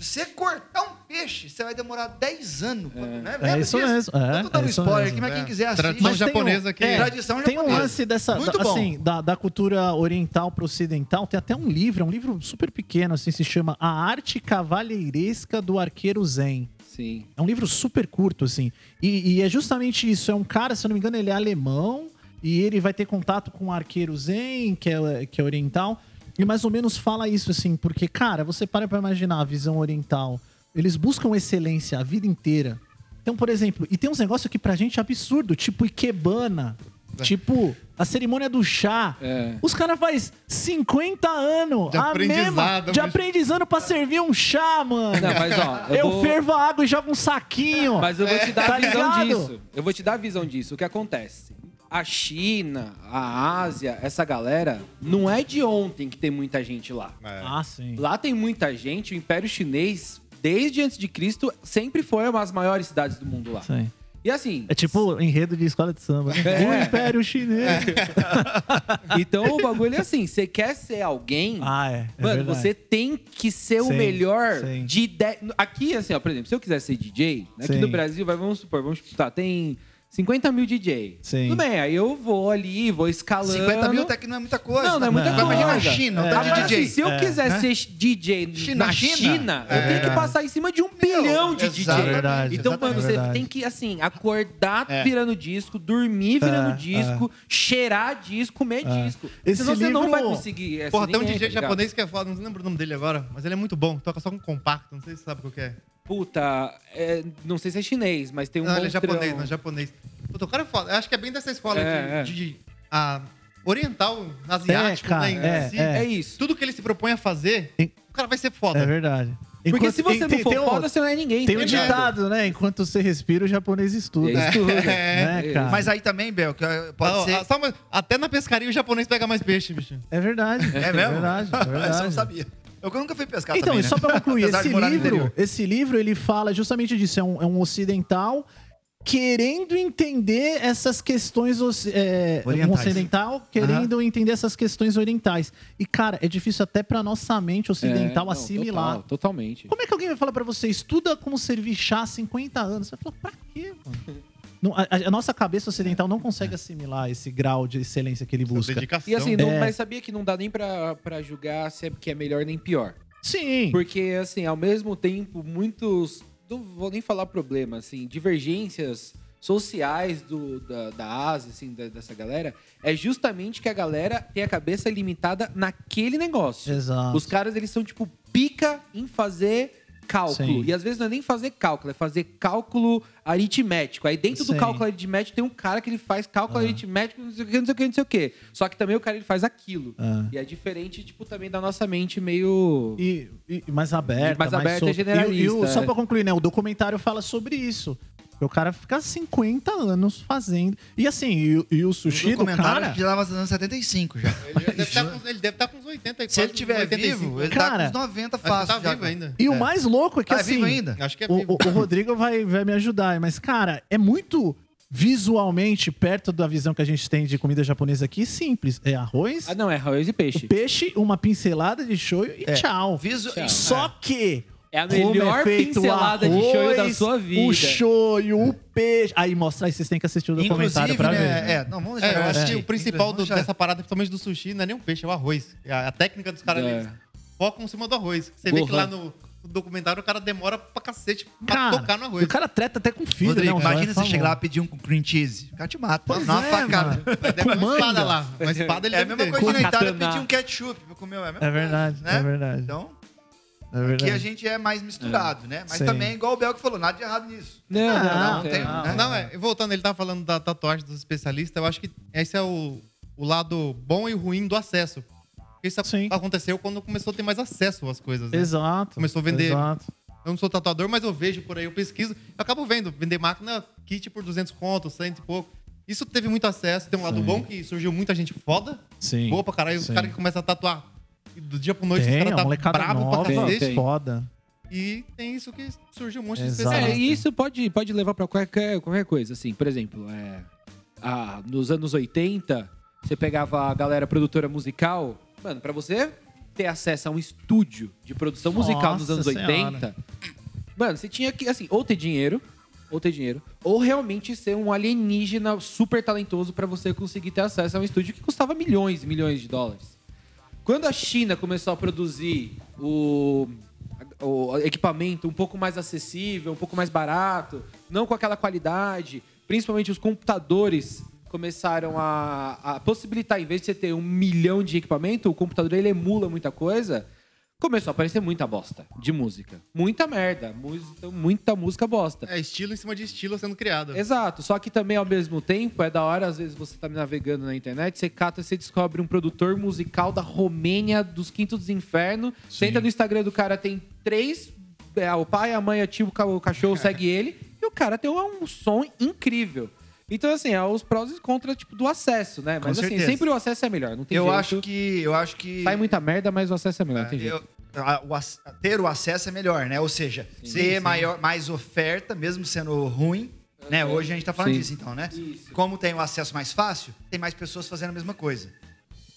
você cortar um peixe, você vai demorar 10 anos. Né? É isso mesmo, é, eu tô dando é spoiler mesmo. aqui, mas quem É. quiser assistir. Tradição Mas um- japonesa aqui. é, Tradição Tem um lance dessa, Muito da, bom. assim, da, da cultura oriental para ocidental. Tem até um livro, é um livro super pequeno, assim, se chama A Arte Cavalheiresca do Arqueiro Zen. Sim. É um livro super curto, assim. E, e é justamente isso. É um cara, se eu não me engano, ele é alemão. E ele vai ter contato com um arqueiro zen, que é, que é oriental. E mais ou menos fala isso, assim. Porque, cara, você para pra imaginar a visão oriental. Eles buscam excelência a vida inteira. Então, por exemplo, e tem uns negócios que pra gente é absurdo. Tipo Ikebana. Tipo, a cerimônia do chá. É. Os caras faz 50 anos. De a aprendizado, mesma, de mas- aprendizado pra servir um chá, mano. Não, mas ó, eu, Eu, vou- fervo a água e jogo um saquinho. Mas eu vou te dar Tá a visão ligado? disso. Eu vou te dar a visão disso. O que acontece? A China, a Ásia, essa galera, não é de ontem que tem muita gente lá. É. Ah, sim. Lá tem muita gente, o Império Chinês, desde antes de Cristo, sempre foi uma das maiores cidades do mundo lá. Sim. E assim, É tipo enredo de escola de samba. né? É. O Império Chinês. então o bagulho é assim, você quer ser alguém, Ah, é. é Mano, verdade. você tem que ser o Sim, melhor sim. de Aqui, assim, ó, por exemplo, se eu quiser ser DJ, aqui Sim. no Brasil, vai, vamos supor, vamos tá, tem 50 mil DJ. Sim. Tudo bem, aí eu vou ali, vou escalando. 50 mil até que não é muita coisa. Não, não é muita Agora coisa. Imagina a China, o É. Agora, DJ. assim, se eu É, quiser né? ser DJ China, na China? China, eu É. tenho que passar em cima de um bilhão de DJ. exatamente, Verdade. Então, mano, você Verdade. tem que, assim, acordar É. virando disco, dormir virando É, disco, cheirar disco, comer É. disco. Esse Senão você não livro- vai conseguir. é, Porra, tem um DJ japonês que é foda, não lembro o nome dele agora, mas ele é muito bom. Toca só com compacto, não sei se você sabe qual que é. Puta, é, não sei se é chinês, mas tem um não, ele é japonês, não é japonês. Puta, o cara é foda. Eu acho que é bem dessa escola É, de, é. de- a oriental, asiático, cara, né, é, si. é. É isso. Tudo que ele se propõe a fazer, o cara vai ser foda. É verdade. Porque Enquanto- se você tem- não for tem um- foda, você não é ninguém. Tem tá um ditado, né? Enquanto você respira, o japonês estuda. É isso tudo. Né, É. cara? Mas aí também, Bel, que eh, pode Ah, ser... ah, uma- até na pescaria o japonês pega mais peixe, bicho. É verdade. É mesmo? É verdade. É verdade. não sabia. Eu nunca fui pescar Então, também, e né? só pra concluir, esse livro, esse livro, ele fala justamente disso. É um, é um ocidental querendo entender essas questões é, um Orientais. ocidental querendo entender essas questões orientais. E cara, é difícil até pra nossa mente ocidental É, não, assimilar. total, totalmente. Como é que alguém vai falar pra você, estuda como servir chá há 50 anos? Você vai falar, pra quê, mano? Não, a, a nossa cabeça ocidental não consegue assimilar esse grau de excelência que ele busca. Dedicação. E assim, não- É. mas sabia que não dá nem pra, pra julgar se é que é melhor nem pior. Sim. Porque, assim, ao mesmo tempo, muitos. Não vou nem falar problema, assim, divergências sociais do, da, da Ásia, assim, da- dessa galera, é justamente que a galera tem a cabeça limitada naquele negócio. Exato. Os caras, eles são, tipo, pica em fazer cálculo. Sim. E às vezes não é nem fazer cálculo, é fazer cálculo aritmético. Aí dentro do Sim. cálculo aritmético tem um cara que ele faz cálculo Ah. aritmético, não sei o que, não sei o que, não sei o que. Só que também o cara ele faz aquilo. Ah. E é diferente, tipo, também da nossa mente meio. E, e mais aberta. Mais aberta e solta. generalista, E, e o- só é. pra concluir, né? O documentário fala sobre isso. Porque o cara fica 50 anos fazendo. E assim, e, e o sushi do cara. que já tava dando 75 já. Ele deve estar com, ele deve tá com uns 80 e Se ele tiver 85. vivo, ele Cara, tá com uns 90 Acho que fácil. tá vivo ainda. E o É. mais louco é que Tá assim. vivo ainda? Acho que é O, vivo. o- o Rodrigo vai, vai me ajudar, mas, cara, é muito visualmente perto da visão que a gente tem de comida japonesa aqui, simples. É arroz, Ah, não, é arroz e peixe. peixe, uma pincelada de shoyu e É. tchau. Visu- Tchau. Só que. É a como melhor o pincelada de shoyu da arroz, sua vida. O shoyu, o peixe. Aí mostra aí, vocês têm que assistir o documentário Inclusive, pra ver. né? É, não, vamos deixar É, eu acho que o principal do- dessa parada, principalmente do sushi, não é nem o peixe, é o arroz. A, a técnica dos caras, É. eles focam em cima do arroz. Você vê que lá no, no documentário o cara demora pra cacete pra Cara, tocar no arroz. O cara treta até com filho, Rodrigo, né? imagina você é chegar lá e pedir um com cream cheese. O cara te mata. Pois Dá uma é, facada. mano. Deve ter uma espada lá. Uma espada ele É a mesma coisa na Itália pedir um ketchup. pra comer, É, a mesma É verdade, coisa, né? é verdade. Então, É aqui a gente é mais misturado, né? Mas Sim. também, igual o Belco falou, nada de errado nisso. Não, não, Não, não, tem, tem. né? Não, é, voltando, ele tava falando da tatuagem dos especialistas, eu acho que esse é o, o lado bom e ruim do acesso. Isso Sim. aconteceu quando começou a ter mais acesso às coisas, né? Exato. Começou a vender- Exato. Eu não sou tatuador, mas eu vejo por aí, eu pesquiso, eu acabo vendo, vender máquina kit por 200 contos, 100 e pouco. Isso teve muito acesso, tem um lado Sim. bom que surgiu muita gente foda, Sim. boa pra caralho, os Sim. caras que começam a tatuar e do dia pro noite, Tem, os caras tá molecada bravo nova, pra cacete. Tem. foda. E tem isso que surgiu um monte de Exato. É, especialista. e isso pode, pode levar pra qualquer, qualquer coisa, assim. Por exemplo, é, a- nos anos 80, você pegava a galera produtora musical. Mano, pra você ter acesso a um estúdio de produção musical nos Nossa anos 80, mano, você tinha que, assim, ou ter dinheiro, ou ter dinheiro, ou realmente ser um alienígena super talentoso pra você conseguir ter acesso a um estúdio que custava milhões e milhões de dólares. Quando a China começou a produzir o, o equipamento um pouco mais acessível, um pouco mais barato, não com aquela qualidade, principalmente os computadores começaram a, a possibilitar, em vez de você ter um milhão de equipamento, o computador ele emula muita coisa, começou a aparecer muita bosta de música. Muita merda, música, muita música bosta. É estilo em cima de estilo sendo criado. Exato, só que também ao mesmo tempo é da hora, às vezes você tá navegando na internet, você cata, você descobre um produtor musical da Romênia, dos Quintos dos Infernos. Você entra no Instagram do cara, tem três, é, o pai, a mãe, a tio, o ca- o cachorro segue ele, e o cara tem um som incrível. Então, assim, é os prós e contras tipo, do acesso, né? Mas assim, sempre o acesso é melhor, não tem Eu jeito. acho que. Eu acho que. Sai muita merda, mas o acesso é melhor, jeito. Eu- a- o ac- ter o acesso é melhor, né? Ou seja, ter Maior, mais oferta, mesmo sendo ruim. Né? Hoje a gente tá falando Sim. disso, então, né? Isso. Como tem o acesso mais fácil, tem mais pessoas fazendo a mesma coisa.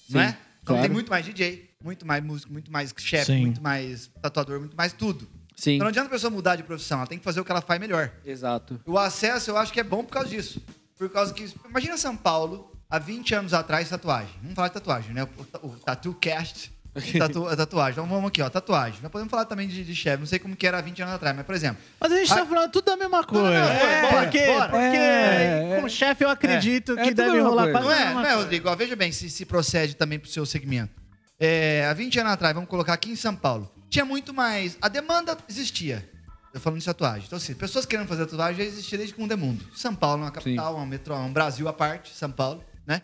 Sim, não é? Então claro. tem muito mais DJ, muito mais músico, muito mais chefe, Sim. muito mais tatuador, muito mais tudo. Sim, Então não adianta a pessoa mudar de profissão, ela tem que fazer o que ela faz melhor. exato. O acesso eu acho que é bom por causa disso. Por causa que. Imagina São Paulo, há 20 anos atrás, tatuagem. Vamos falar de tatuagem, né? O, o Tattoo Cast. Tatu, a tatuagem. Então vamos aqui, ó, tatuagem. Nós podemos falar também de, de chefe. Não sei como que era há 20 anos atrás, mas, por exemplo. Mas a gente tá Ah. falando tudo da mesma coisa. não, não, É, bora, por quê? bora. Porque É, com o chefe eu acredito É que tudo a deve rolar coisa. quase Não a é, não é. Rodrigo? Ó, veja bem se, se procede também pro seu segmento. É, há 20 anos atrás, vamos colocar aqui em São Paulo, tinha muito mais. A demanda existia. Eu falando de tatuagem. Então, assim, pessoas querendo fazer tatuagem já existia desde que o mundo é mundo. São Paulo é uma capital, uma metro, um Brasil à parte, São Paulo, né?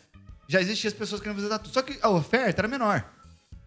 Já existiam as pessoas querendo fazer tatuagem. Só que a oferta era menor.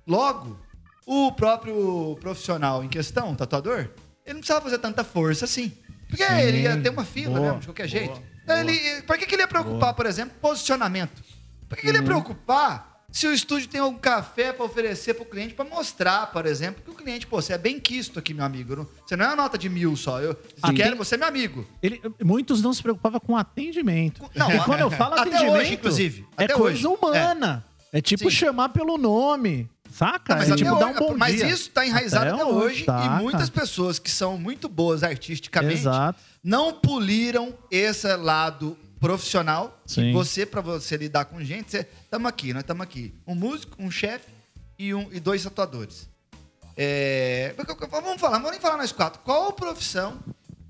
Logo, o próprio profissional em questão, o tatuador, ele não precisava fazer tanta força assim. Porque Sim. ele ia ter uma fila Boa, mesmo, de qualquer boa, jeito. boa. Ele, por que, que ele ia preocupar, por exemplo, posicionamento? Por que, que ele ia Uhum. preocupar se o estúdio tem algum café para oferecer para o cliente, para mostrar, por exemplo, que o cliente, pô, você é bem quisto aqui, meu amigo. Você não é uma nota de mil só. Eu Ah, quero, tem- você é meu amigo. Ele- muitos não se preocupavam com atendimento. Não, e quando eu falo até atendimento, hoje, inclusive. é coisa hoje. humana. É, tipo Sim. chamar pelo nome, saca? Mas, é até tipo um hoje- bom mas dia. isso está enraizado Até até, hoje, tá, e muitas cara. pessoas que são muito boas artisticamente Exato. não poliram esse lado profissional. Sim. E você, para você lidar com gente, você, tamo aqui, nós estamos aqui. Um músico, um chefe e, um, e dois tatuadores. É, vamos falar, vamos nem falar nós quatro. Qual a profissão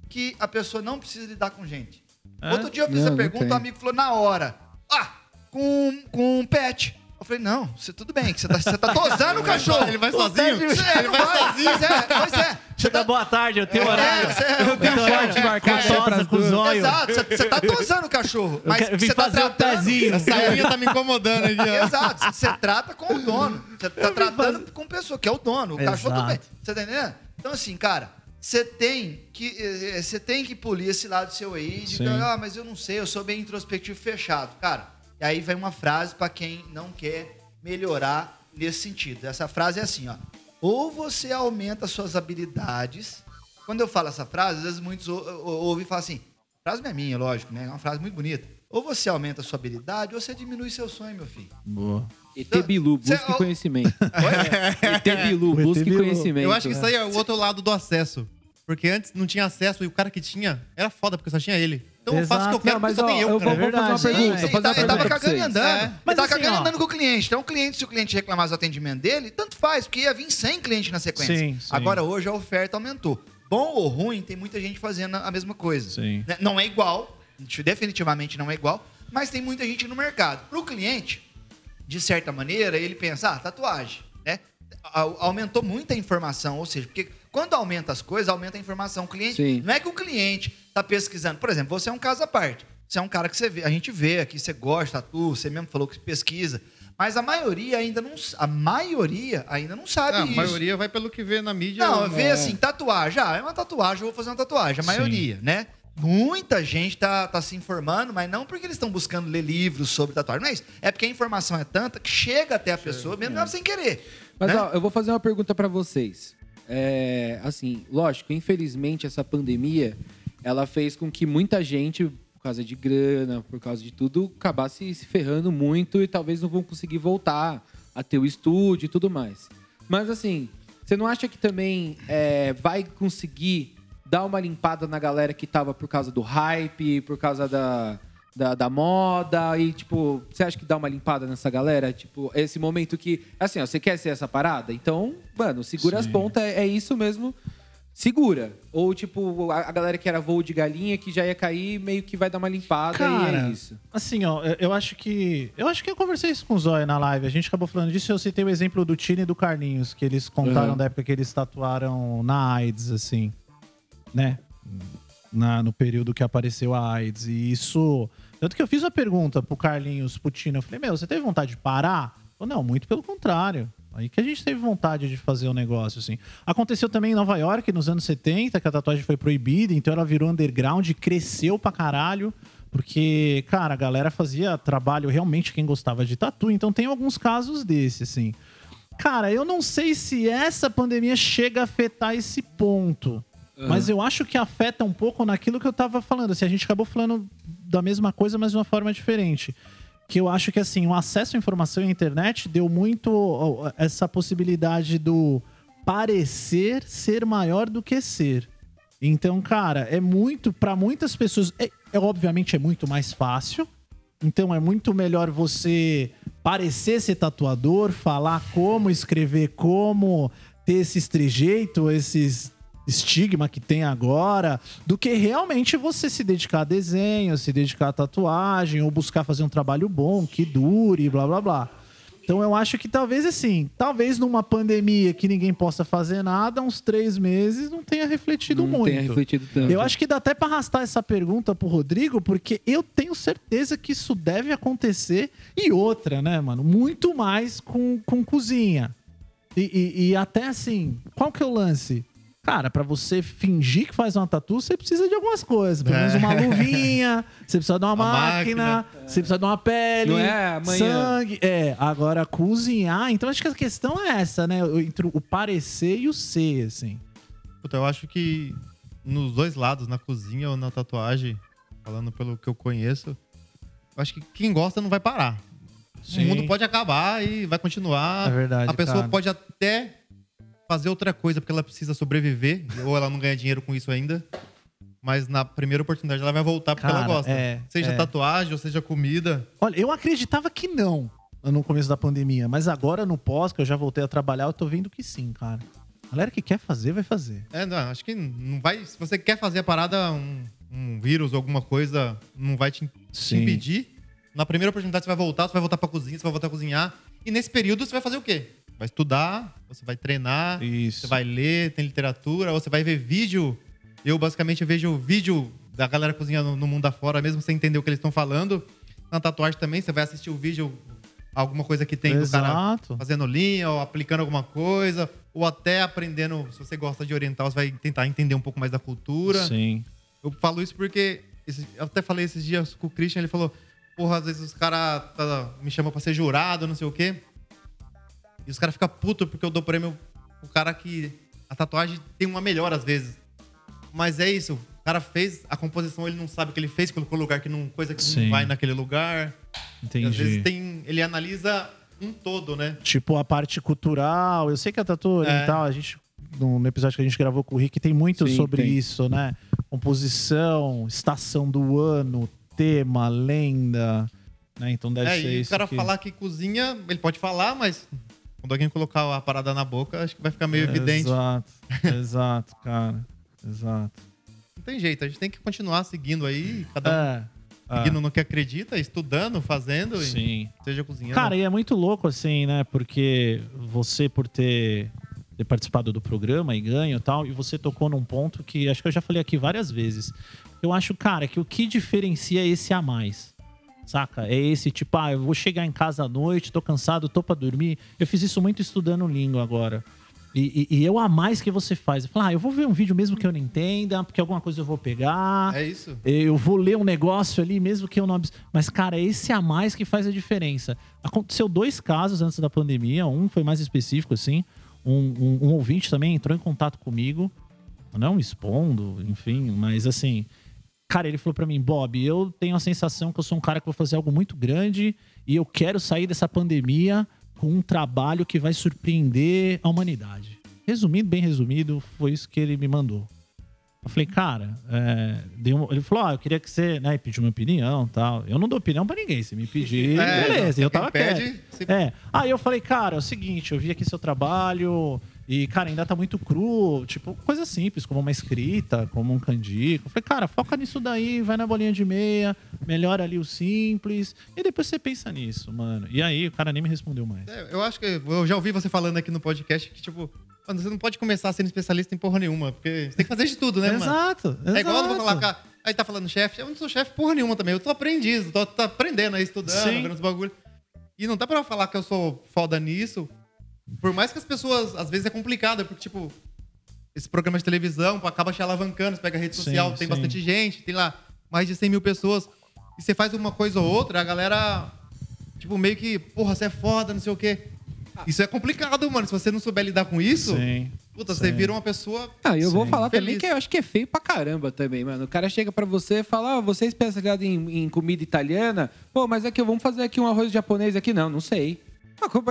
que a pessoa não precisa lidar com gente? É? Outro dia eu fiz Não, a pergunta, o amigo falou na hora. Ah, com, com um pet. Eu falei, não, você, tudo bem, que você tá, você tá tosando o cachorro. Ele vai O sozinho? É, Ele vai vai sozinho? Pois é, pois é. Você dá boa tarde, eu tenho É, horário. você- eu tenho horário com aí tosa, com zóio. Exato, você, você tá tosando o cachorro. Mas quero- eu vim você tá fazer o tratando... pezinho. Essa unha tá me incomodando aqui, ó. Exato, você trata com o dono. Você tá tratando com pessoa, que é o dono. O cachorro Exato. também. Você tá entendendo? Então, assim, cara, você tem que eh, você tem que polir esse lado seu aí de ah, mas eu não sei, eu sou bem introspectivo fechado. Cara, e aí vai uma frase pra quem não quer melhorar nesse sentido. Essa frase é assim, ó: ou você aumenta suas habilidades. Quando eu falo essa frase, às vezes muitos ou- ou- ouvem e falam assim: a frase não é minha, lógico, né? É uma frase muito bonita. Ou você aumenta a sua habilidade, ou você diminui seu sonho, meu filho. Boa. ET Bilu, Cê- busque ó- conhecimento. ET Bilu, busque Bilu. conhecimento. Eu acho que isso aí é o outro lado do acesso. Porque antes não tinha acesso e o cara que tinha era foda, porque só tinha ele. Então eu faço o que eu quero, Não, mas, só tem ó, eu, eu vou- vou fazer uma verdade, pergunta. sim. Fazer uma ele tava pergunta cagando e andando. É. Ele Mas tava assim, cagando e ó. andando com o cliente. Então, o cliente, se o cliente reclamasse do atendimento dele, tanto faz, porque ia vir 100 clientes na sequência. Sim, sim. Agora, hoje, a oferta aumentou. Bom ou ruim, tem muita gente fazendo a mesma coisa. Sim. Né? Não é igual, definitivamente não é igual, mas tem muita gente no mercado. Para o cliente, de certa maneira, ele pensa, ah, tatuagem, né? A- Aumentou muita informação, ou seja, porque quando aumenta as coisas, aumenta a informação. O cliente, Sim. não é que o cliente está pesquisando. Por exemplo, você é um caso à parte. Você é um cara que você vê, a gente vê aqui, você gosta, atua, você mesmo falou que pesquisa. Mas a maioria ainda não, a maioria ainda não sabe Ah, a isso. maioria vai pelo que vê na mídia. Não, vê assim, tatuagem. Ah, é uma tatuagem, eu vou fazer uma tatuagem. A Sim. maioria, né? Muita gente tá, tá se informando, mas não porque eles estão buscando ler livros sobre tatuagem. Não é isso. É porque a informação é tanta que chega até a pessoa, mesmo sem querer. Mas né? ó, eu vou fazer uma pergunta pra vocês. É, assim, lógico, infelizmente essa pandemia, ela fez com que muita gente, por causa de grana, por causa de tudo, acabasse se ferrando muito e talvez não vão conseguir voltar a ter o estúdio e tudo mais. Mas assim, você não acha que também é, vai conseguir dar uma limpada na galera que tava por causa do hype, por causa da, da, da moda e, tipo, você acha que dá uma limpada nessa galera? Tipo, esse momento que, assim, ó, você quer ser essa parada? Então, mano, segura as Sim. pontas, é, é isso mesmo, segura. Ou, tipo, a, a galera que era voo de galinha, que já ia cair, meio que vai dar uma limpada e Cara, é isso. assim, ó, eu- eu acho que. Eu acho que eu conversei isso com o Zóia na live. A gente acabou falando disso. Eu citei o exemplo do Tino e do Carlinhos, que eles contaram Uhum. da época que eles tatuaram na AIDS, assim. Né? Na, no período que apareceu a AIDS. E isso. Tanto que eu fiz uma pergunta pro Carlinhos, pro Tino. Eu falei, meu, você teve vontade de parar? Ou não, muito pelo contrário. Aí que a gente teve vontade de fazer o negócio, assim. Aconteceu também em Nova York, nos anos 70, que a tatuagem foi proibida, então ela virou underground, cresceu pra caralho. Porque, cara, a galera fazia trabalho realmente quem gostava de tatu. Então tem alguns casos desse, assim. Cara, eu não sei se essa pandemia chega a afetar esse ponto. Mas eu acho que afeta um pouco naquilo que eu tava falando. Assim, a gente acabou falando da mesma coisa, mas de uma forma diferente. Que eu acho que, assim, o acesso à informação e à internet deu muito essa possibilidade do parecer ser maior do que ser. Então, cara, é muito, Pra muitas pessoas, é, é obviamente é muito mais fácil. Então é muito melhor você parecer ser tatuador, falar como, escrever como, ter esses trejeitos, esses estigma que tem agora, do que realmente você se dedicar a desenho, se dedicar a tatuagem, ou buscar fazer um trabalho bom, que dure, blá blá blá. Então eu acho que talvez assim, talvez numa pandemia que ninguém possa fazer nada, uns três meses não tenha refletido não muito. tenha refletido tanto. Eu acho que dá até pra arrastar essa pergunta pro Rodrigo, porque eu tenho certeza que isso deve acontecer. E outra, né, mano? Muito mais com, com cozinha. E, e- e até assim, qual que é o lance? Cara, pra você fingir que faz uma tatu, você precisa de algumas coisas. Pelo menos É. uma luvinha, você precisa de uma Uma máquina, máquina. você precisa de uma pele, Não é amanhã. sangue. É, agora cozinhar. Então acho que a questão é essa, né? Entre o parecer e o ser, assim. Puta, eu acho que nos dois lados, na cozinha ou na tatuagem, falando pelo que eu conheço, eu acho que quem gosta não vai parar. Sim. O mundo pode acabar e vai continuar. É verdade, A pessoa cara. pode até fazer outra coisa porque ela precisa sobreviver, ou ela não ganha dinheiro com isso ainda. Mas na primeira oportunidade ela vai voltar porque ela Cara, gosta. é, seja é. tatuagem ou seja comida. Olha, eu acreditava que não no começo da pandemia, mas agora no pós, que eu já voltei a trabalhar, eu tô vendo que sim, cara. Galera que quer fazer, vai fazer. É, não, acho que não vai. Se você quer fazer a parada, um, um vírus ou alguma coisa, não vai te, te Sim. impedir. Na primeira oportunidade você vai voltar, você vai voltar pra cozinha, você vai voltar a cozinhar. E nesse período você vai fazer o quê? Vai estudar, você vai treinar, Isso. você vai ler, tem literatura, ou você vai ver vídeo. Eu basicamente vejo vídeo da galera cozinhando no mundo afora, mesmo sem entender o que eles estão falando. Na tatuagem também, você vai assistir o vídeo alguma coisa que tem do cara Exato. fazendo linha ou aplicando alguma coisa, ou até aprendendo, se você gosta de oriental, você vai tentar entender um pouco mais da cultura. Sim. Eu falo isso porque eu até falei esses dias com o Christian, ele falou, porra, às vezes os caras me chamam pra ser jurado, não sei o quê. E os caras ficam putos porque eu dou prêmio pro cara que a tatuagem tem uma melhor às vezes. Mas é isso, o cara fez a composição, ele não sabe o que ele fez, colocou lugar que não, coisa que Sim. não vai naquele lugar. E Entendi. às vezes tem, ele analisa um todo, né? Tipo, a parte cultural. Eu sei que a Tatu É. Oriental, a gente. No episódio que a gente gravou com o Rick, tem muito Sim, sobre tem. isso, né? Composição, estação do ano, tema, lenda. Né? Então deve É, ser e o isso. cara que... falar que cozinha, ele pode falar, mas quando alguém colocar a parada na boca, acho que vai ficar meio evidente. Exato, exato, cara. Exato. Não tem jeito, a gente tem que continuar seguindo aí, cada um É. é. seguindo no que acredita, estudando, fazendo, e Sim. seja cozinhando. Cara, e é muito louco assim, né? Porque você, por ter, ter participado do programa e ganho e tal, e você tocou num ponto que acho que eu já falei aqui várias vezes. Eu acho, cara, que o que diferencia é esse a mais. Saca? É esse tipo, ah, eu vou chegar em casa à noite, tô cansado, tô pra dormir. Eu fiz isso muito estudando língua agora. E, e, e eu a mais que você faz. Eu falo, ah, eu vou ver um vídeo mesmo que eu não entenda, porque alguma coisa eu vou pegar. É isso. Eu vou ler um negócio ali, mesmo que eu não. Mas, cara, esse a mais que faz a diferença. Aconteceu dois casos antes da pandemia. Um foi mais específico, assim. Um, um- um ouvinte também entrou em contato comigo. Não expondo, enfim, mas assim. Cara, ele falou pra mim, Bob, eu tenho a sensação que eu sou um cara que vou fazer algo muito grande e eu quero sair dessa pandemia com um trabalho que vai surpreender a humanidade. Resumido, bem resumido, foi isso que ele me mandou. Eu falei, cara, é, um- ele falou, ah, eu queria que você, né, pediu minha opinião e tal. Eu não dou opinião pra ninguém, se me pedir, É, beleza, eu tava pede, quieto. se- É, aí eu falei, cara, é o seguinte, eu vi aqui seu trabalho e, cara, ainda tá muito cru, tipo, coisa simples, como uma escrita, como um candico. Eu falei, cara, foca nisso daí, vai na bolinha de meia, melhora ali o simples, e depois você pensa nisso, mano. E aí o cara nem me respondeu mais. É, eu acho que eu já ouvi você falando aqui no podcast que, tipo, mano, você não pode começar sendo especialista em porra nenhuma, porque você tem que fazer de tudo, né, mano? exato, exato. É igual eu vou cara, aí tá falando chefe, eu não sou chefe porra nenhuma também, eu tô aprendiz, tô, tô aprendendo aí, estudando, Sim. vendo os bagulho. E não dá pra falar que eu sou foda nisso, por mais que as pessoas, às vezes é complicado, porque, tipo, esse programa de televisão acaba te alavancando, você pega a rede Sim, social, tem sim. bastante gente, tem lá mais de 100 mil pessoas, e você faz uma coisa ou outra, a galera, tipo, meio que, porra, você é foda, não sei o quê. Isso é complicado, mano, se você não souber lidar com isso, Sim. puta, você sim. vira uma pessoa Ah, eu vou Sim. falar também Feliz. que eu acho que é feio pra caramba também, mano. O cara chega pra você e fala, ó, você é especializado em, em comida italiana? Pô, mas aqui, vamos fazer aqui um arroz japonês aqui? Não, não sei. Ah, como,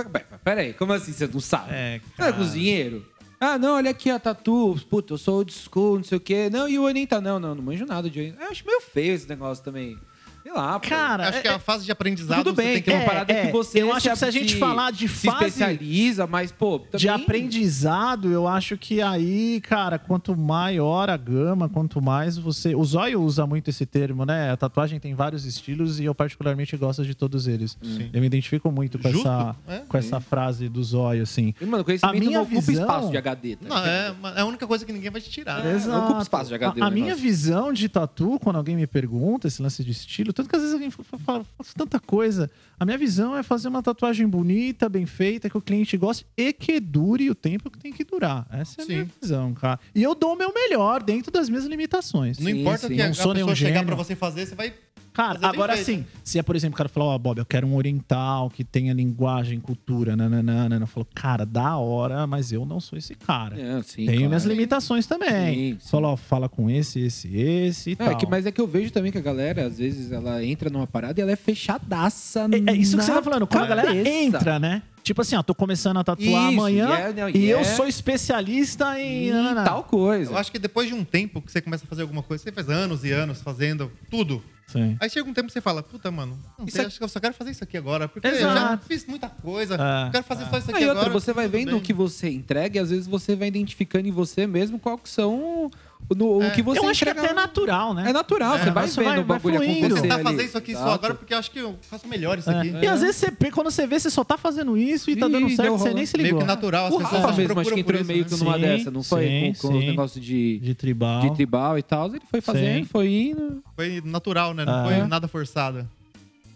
pera aí, como assim você não sabe? É, é cara. cozinheiro? Ah, não, olha aqui a tatu. Puta, eu sou old school, não sei o quê. Não, e o oriental? Não, não, não manjo nada de oriental. Eu acho meio feio esse negócio também. Sei lá, pô. Cara, Acho que é- a fase de aprendizado Tudo você bem, tem que é uma É, parada é, que você eu acho que se a gente falar de se fase- especializa, mas, pô, também... De aprendizado, eu acho que aí, cara, quanto maior a gama, quanto mais você. O Zóio usa muito esse termo, né? A tatuagem tem vários estilos e eu, particularmente, gosto de todos eles. Eu me identifico muito com, Justo, essa, é. com essa frase do Zóio, assim. E, mano, conhecimento A minha não ocupa visão- espaço de HD. Tá Não, é, é a única coisa que ninguém vai te tirar. né? Exato. não ocupa espaço de HD A, a minha visão de tatu, quando alguém me pergunta esse lance de estilo, tanto que às vezes alguém fala, faço tanta coisa. A minha visão é fazer uma tatuagem bonita, bem feita, que o cliente goste e que dure o tempo que tem que durar. Essa é a minha Sim. visão, cara. E eu dou o meu melhor dentro das minhas limitações. Não Sim, importa sim. que a, Não a pessoa chegar pra você fazer, você vai. Cara, agora sim, se é, por exemplo, o cara falou, ó, Bob, eu quero um oriental que tenha linguagem, cultura, nananana. Eu falo, cara, da hora, mas eu não sou esse cara. Não, sim, Tenho claro. minhas limitações também. Sim, sim. Fala, ó, fala com esse, esse, esse e é tal. que, mas é que eu vejo também que a galera, às vezes, ela entra numa parada e ela é fechadaça. É, é isso que você tá falando. Quando a galera entra, né? Tipo assim, ó, tô começando a tatuar Isso, amanhã e é- não, e e eu é- sou especialista em... E tal coisa. Eu acho que depois de um tempo que você começa a fazer alguma coisa, você faz anos e anos fazendo tudo. Sim. Aí chega um tempo que você fala, puta, mano, não Isso sei, é- acho que eu só quero fazer isso aqui agora. Porque eu já Exato. fiz muita coisa, É, quero fazer só isso Ah, aqui e outra, agora. você vai vendo bem. o que você entrega e às vezes você vai identificando em você mesmo qual que são no- É. o que você Eu acho que até é natural, né? É natural, você vai você vendo vai- o bagulho vai fluindo. acontecer Tentar ali. fazer isso aqui só Exato. agora porque eu acho que eu faço melhor isso É. aqui. E às vezes você, quando você vê, você só tá fazendo isso e tá Ih, dando certo, você nem se Meio ligou. que natural, as O pessoas Rafa mesmo, acho que entrou por meio isso, que né? numa Sim, dessa, não foi? sim, com com os negócios de, De tribal. de tribal e tal. Ele foi fazendo, Sim. foi indo. Foi natural, né? Não Ah. foi nada forçado.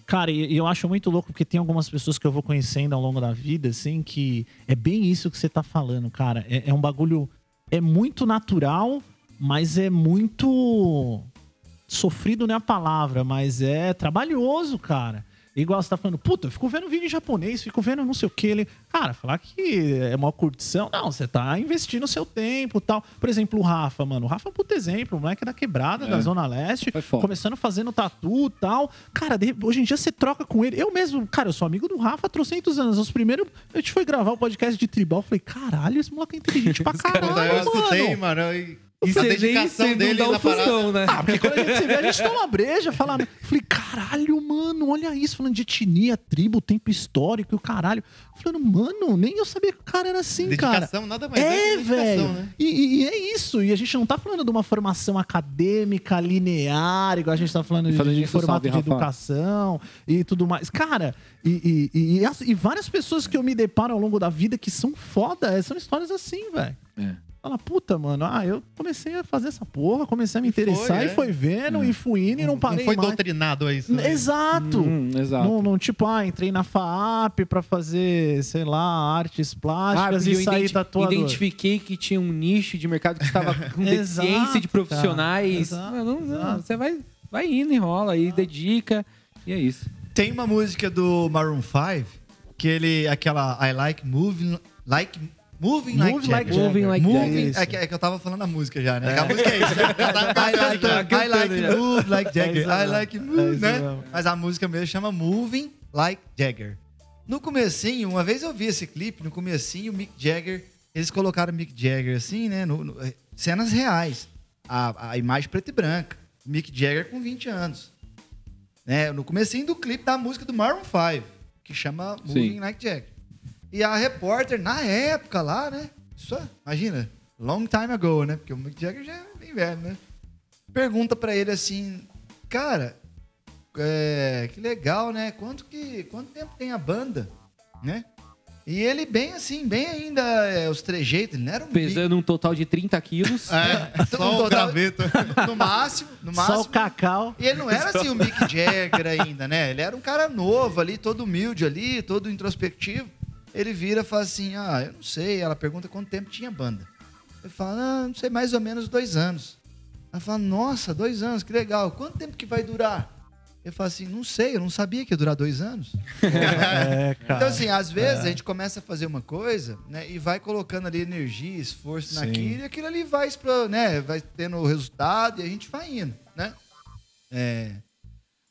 Cara, e e eu acho muito louco porque tem algumas pessoas que eu vou conhecendo ao longo da vida, assim, que é bem isso que você tá falando, cara. É, é um bagulho. É muito natural, mas é muito. Sofrido não é a palavra, mas é trabalhoso, cara. Igual você tá falando, puta, eu fico vendo vídeo em japonês, fico vendo não sei o que. Ele... Cara, falar que é uma curtição. Não, você tá investindo o seu tempo tal. Por exemplo, o Rafa, mano. O Rafa é um puto exemplo, o moleque da quebrada, da Zona Leste, começando fazendo tatu e tal. Cara, de- hoje em dia você troca com ele. Eu mesmo, cara, eu sou amigo do Rafa há trocentos anos. Os primeiros, a gente foi gravar o podcast de tribal. Eu falei, caralho, esse moleque é inteligente pra caralho, Puta, eu escutei, mano. mano. E- Você nem- dedicação dele dá parada. fustão, né? Ah, porque quando a gente se vê, a gente toma breja, fala. Falei, caralho, mano, olha isso, falando de etnia, tribo, tempo histórico e o caralho. Falando, mano, nem eu sabia que o cara era assim, cara. Dedicação, nada mais É, dedicação, velho. né? E, e- e é isso. E a gente não tá falando de uma formação acadêmica, linear, igual a gente tá falando de, Falando de formato salve, de Rafa. educação e tudo mais. Cara, e, e- e- e as- e várias pessoas que eu me deparo ao longo da vida que são foda, são histórias assim, velho. É. Fala, puta, mano, ah, eu comecei a fazer essa porra, comecei a me E foi, interessar e é. foi vendo e fui indo e não Não parei foi mais. doutrinado a isso. né? Exato. Hum, exato. Não, não, tipo, ah, entrei na FAAP pra fazer, sei lá, artes plásticas porque e eu saí identi- tatuador. identifiquei que tinha um nicho de mercado que estava com Exato, deficiência de profissionais. Não, não, não, exato. Você vai, vai indo, enrola aí, dedica. E é isso. Tem uma música do Maroon 5 que ele, aquela I like moving like moving like Moving like Jagger. Moving like Moving- Jagger. é, que, é que eu tava falando a música já, né? A música é isso. né? I like. I like move like Jagger. É I like É move, né? mesmo. Mas a música mesmo chama Moving Like Jagger. No comecinho, uma vez eu vi esse clipe, no comecinho, o Mick Jagger, eles colocaram o Mick Jagger assim, né? no- no- cenas reais. A, a imagem preta e branca. Mick Jagger com 20 anos. Né? No comecinho do clipe da música do Maroon 5, que chama Moving Sim. Like Jagger. E a repórter, na época lá, né? Isso, é, imagina, long time ago, né? Porque o Mick Jagger já é bem velho, né? Pergunta pra ele assim, cara, é, que legal, né? Quanto, que, quanto tempo tem a banda, né? E ele bem assim, bem ainda é, os trejeitos, ele não era um Pesando um total de 30 quilos. É, No só o total- graveto. bico, no máximo, no máximo. Só o cacau. E ele não era assim o Mick Jagger ainda, né? Ele era um cara novo ali, todo humilde ali, todo introspectivo. Ele vira e fala assim: Ah, eu não sei. Ela pergunta quanto tempo tinha banda. Ele fala: Ah, não sei, mais ou menos dois anos. Ela fala: Nossa, dois anos, que legal. Quanto tempo que vai durar? Ele fala assim: Não sei, eu não sabia que ia durar dois anos. É. Então, assim, às vezes a gente começa a fazer uma coisa, né, e vai colocando ali energia, esforço Sim. naquilo, e aquilo ali vai, né, vai tendo o resultado e a gente vai indo, né? É,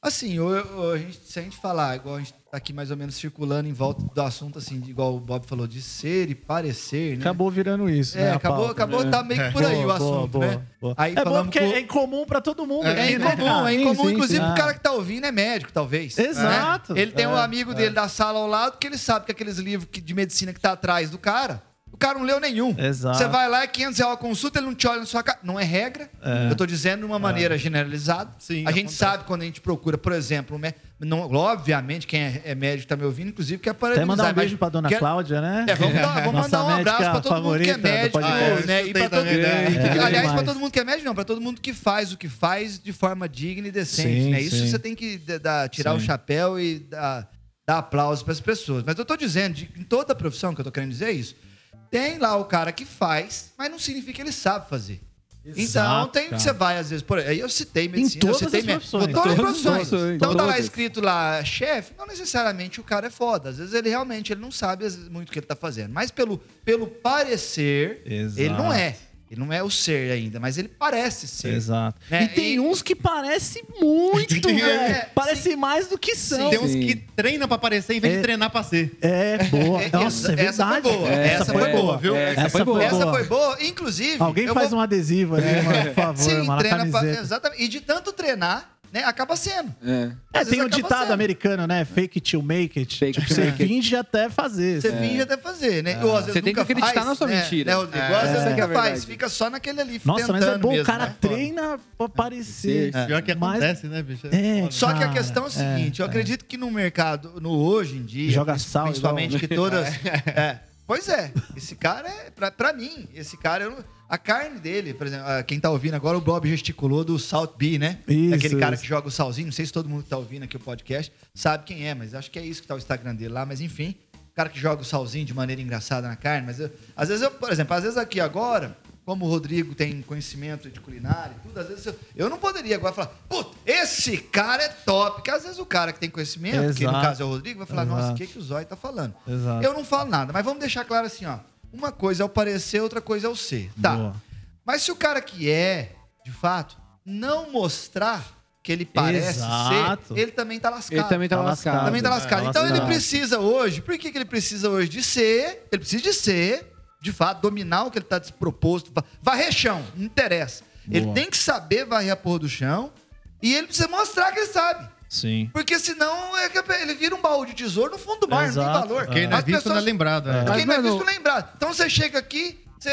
assim, a gente- se a gente falar, igual a gente tá aqui mais ou menos circulando em volta do assunto, assim, igual o Bob falou, de ser e parecer, né? Acabou virando isso, É, né? acabou, pauta, acabou né? tá meio que por aí o assunto, boa, né? boa. Aí é bom porque com- é incomum pra todo mundo. É aqui, né, incomum, é incomum. sim, Inclusive, sim. o cara que tá ouvindo é médico, talvez. Exato. né? Ele tem um É, amigo dele da sala ao lado que ele sabe que aqueles livros de medicina que tá atrás do cara, o cara não leu nenhum. Exato. Você vai lá, é 500 reais a consulta, ele não te olha na sua cara. Não é regra. Eu tô dizendo de uma maneira generalizada. Sim, a gente acontece. sabe quando a gente procura, por exemplo, um não, obviamente, quem é, é médico tá me ouvindo, inclusive, quer Até parabenizar. mandar um beijo pra dona quer- Cláudia, né? é, vamos, dar- vamos mandar um abraço pra todo mundo que é médico. né? Ah, eu E pra escutei todo... também, né? É, Aliás, pra todo mundo que é médico, não, pra todo mundo que faz o que faz de forma digna e decente, Sim, né? Isso sim. você tem que dar- tirar o chapéu e dar, dar aplauso pras pessoas. Mas eu tô dizendo, de, em toda profissão que eu tô querendo dizer é isso. Tem lá o cara que faz, mas não significa que ele sabe fazer. então, Exato, tem que você vai, às vezes, por aí eu citei medicina, todas eu citei as profissões. Todas as Todas as profissões. profissões. Então tá lá Todas. escrito lá, chefe, não necessariamente o cara é foda. Às vezes ele realmente ele não sabe vezes, muito o que ele tá fazendo. Mas pelo, pelo parecer, Exato. ele não é. Ele não é o ser ainda, mas ele parece ser. Exato. Né? E tem E- uns que parece muito, velho. é, Parece mais do que são. Tem uns Sim. que treinam pra aparecer em vez É. de treinar pra ser. É, boa. É, Nossa, é essa foi verdade. boa. É, essa foi boa, viu? É, essa, Essa foi boa. foi Essa boa. foi boa. Inclusive. Alguém eu faz vou- um adesivo ali, mano, por favor, Sim, mano, treina pra-. Exatamente. E de tanto treinar, né? Acaba sendo. É. É, tem um ditado sendo. americano, né? Fake it till make it. Fake tipo, você finge até fazer. Você finge até fazer, né? Ou às vezes Você tem que acreditar faz, na sua né? mentira. Né, Rodrigo? É. Ou às vezes é a nunca faz, fica só naquele ali, Nossa, mas é tentando bom. mesmo, o cara né? treina pra parecer. Pior que Mas- acontece, né, bicho? É. Só que a questão é o seguinte, é, eu acredito que no mercado, no hoje em dia, Joga sal principalmente que todas, é, Pois é, esse cara é, pra, pra mim, esse cara, eu não- a carne dele, por exemplo, ah, quem tá ouvindo agora, o Bob gesticulou do Salt B, né? Isso, Aquele cara isso. que joga o salzinho, não sei se todo mundo que tá ouvindo aqui o podcast sabe quem é, mas acho que é isso que tá o Instagram dele lá, mas enfim, o cara que joga o salzinho de maneira engraçada na carne, mas eu- às vezes eu, por exemplo, às vezes aqui agora, como o Rodrigo tem conhecimento de culinária e tudo, às vezes eu, eu não poderia agora falar, puta, esse cara é top, porque às vezes o cara que tem conhecimento, que no Exato. caso é o Rodrigo, vai falar, nossa, Exato. o que, que o Zóio tá falando? Exato. Eu não falo nada, mas vamos deixar claro assim, ó. Uma coisa é o parecer, outra coisa é o ser. Tá. Boa. Mas se o cara que é, de fato, não mostrar que ele parece Exato. ser, ele também tá lascado. Ele também tá Tá lascado. lascado. Também tá lascado. É, então ele lascado. precisa hoje, por que, que ele precisa hoje? De ser, ele precisa de ser, de fato, dominar o que ele tá desproposto. va- Varrer chão, não interessa. Ele Boa. tem que saber varrer a porra do chão e ele precisa mostrar que ele sabe. Sim. Porque senão é que ele vira um baú de tesouro no fundo do mar, não Exato. tem valor. Quem não é visto não é pessoas- lembrado. é. É. quem não é visto mano- lembrado. Então você chega aqui, você,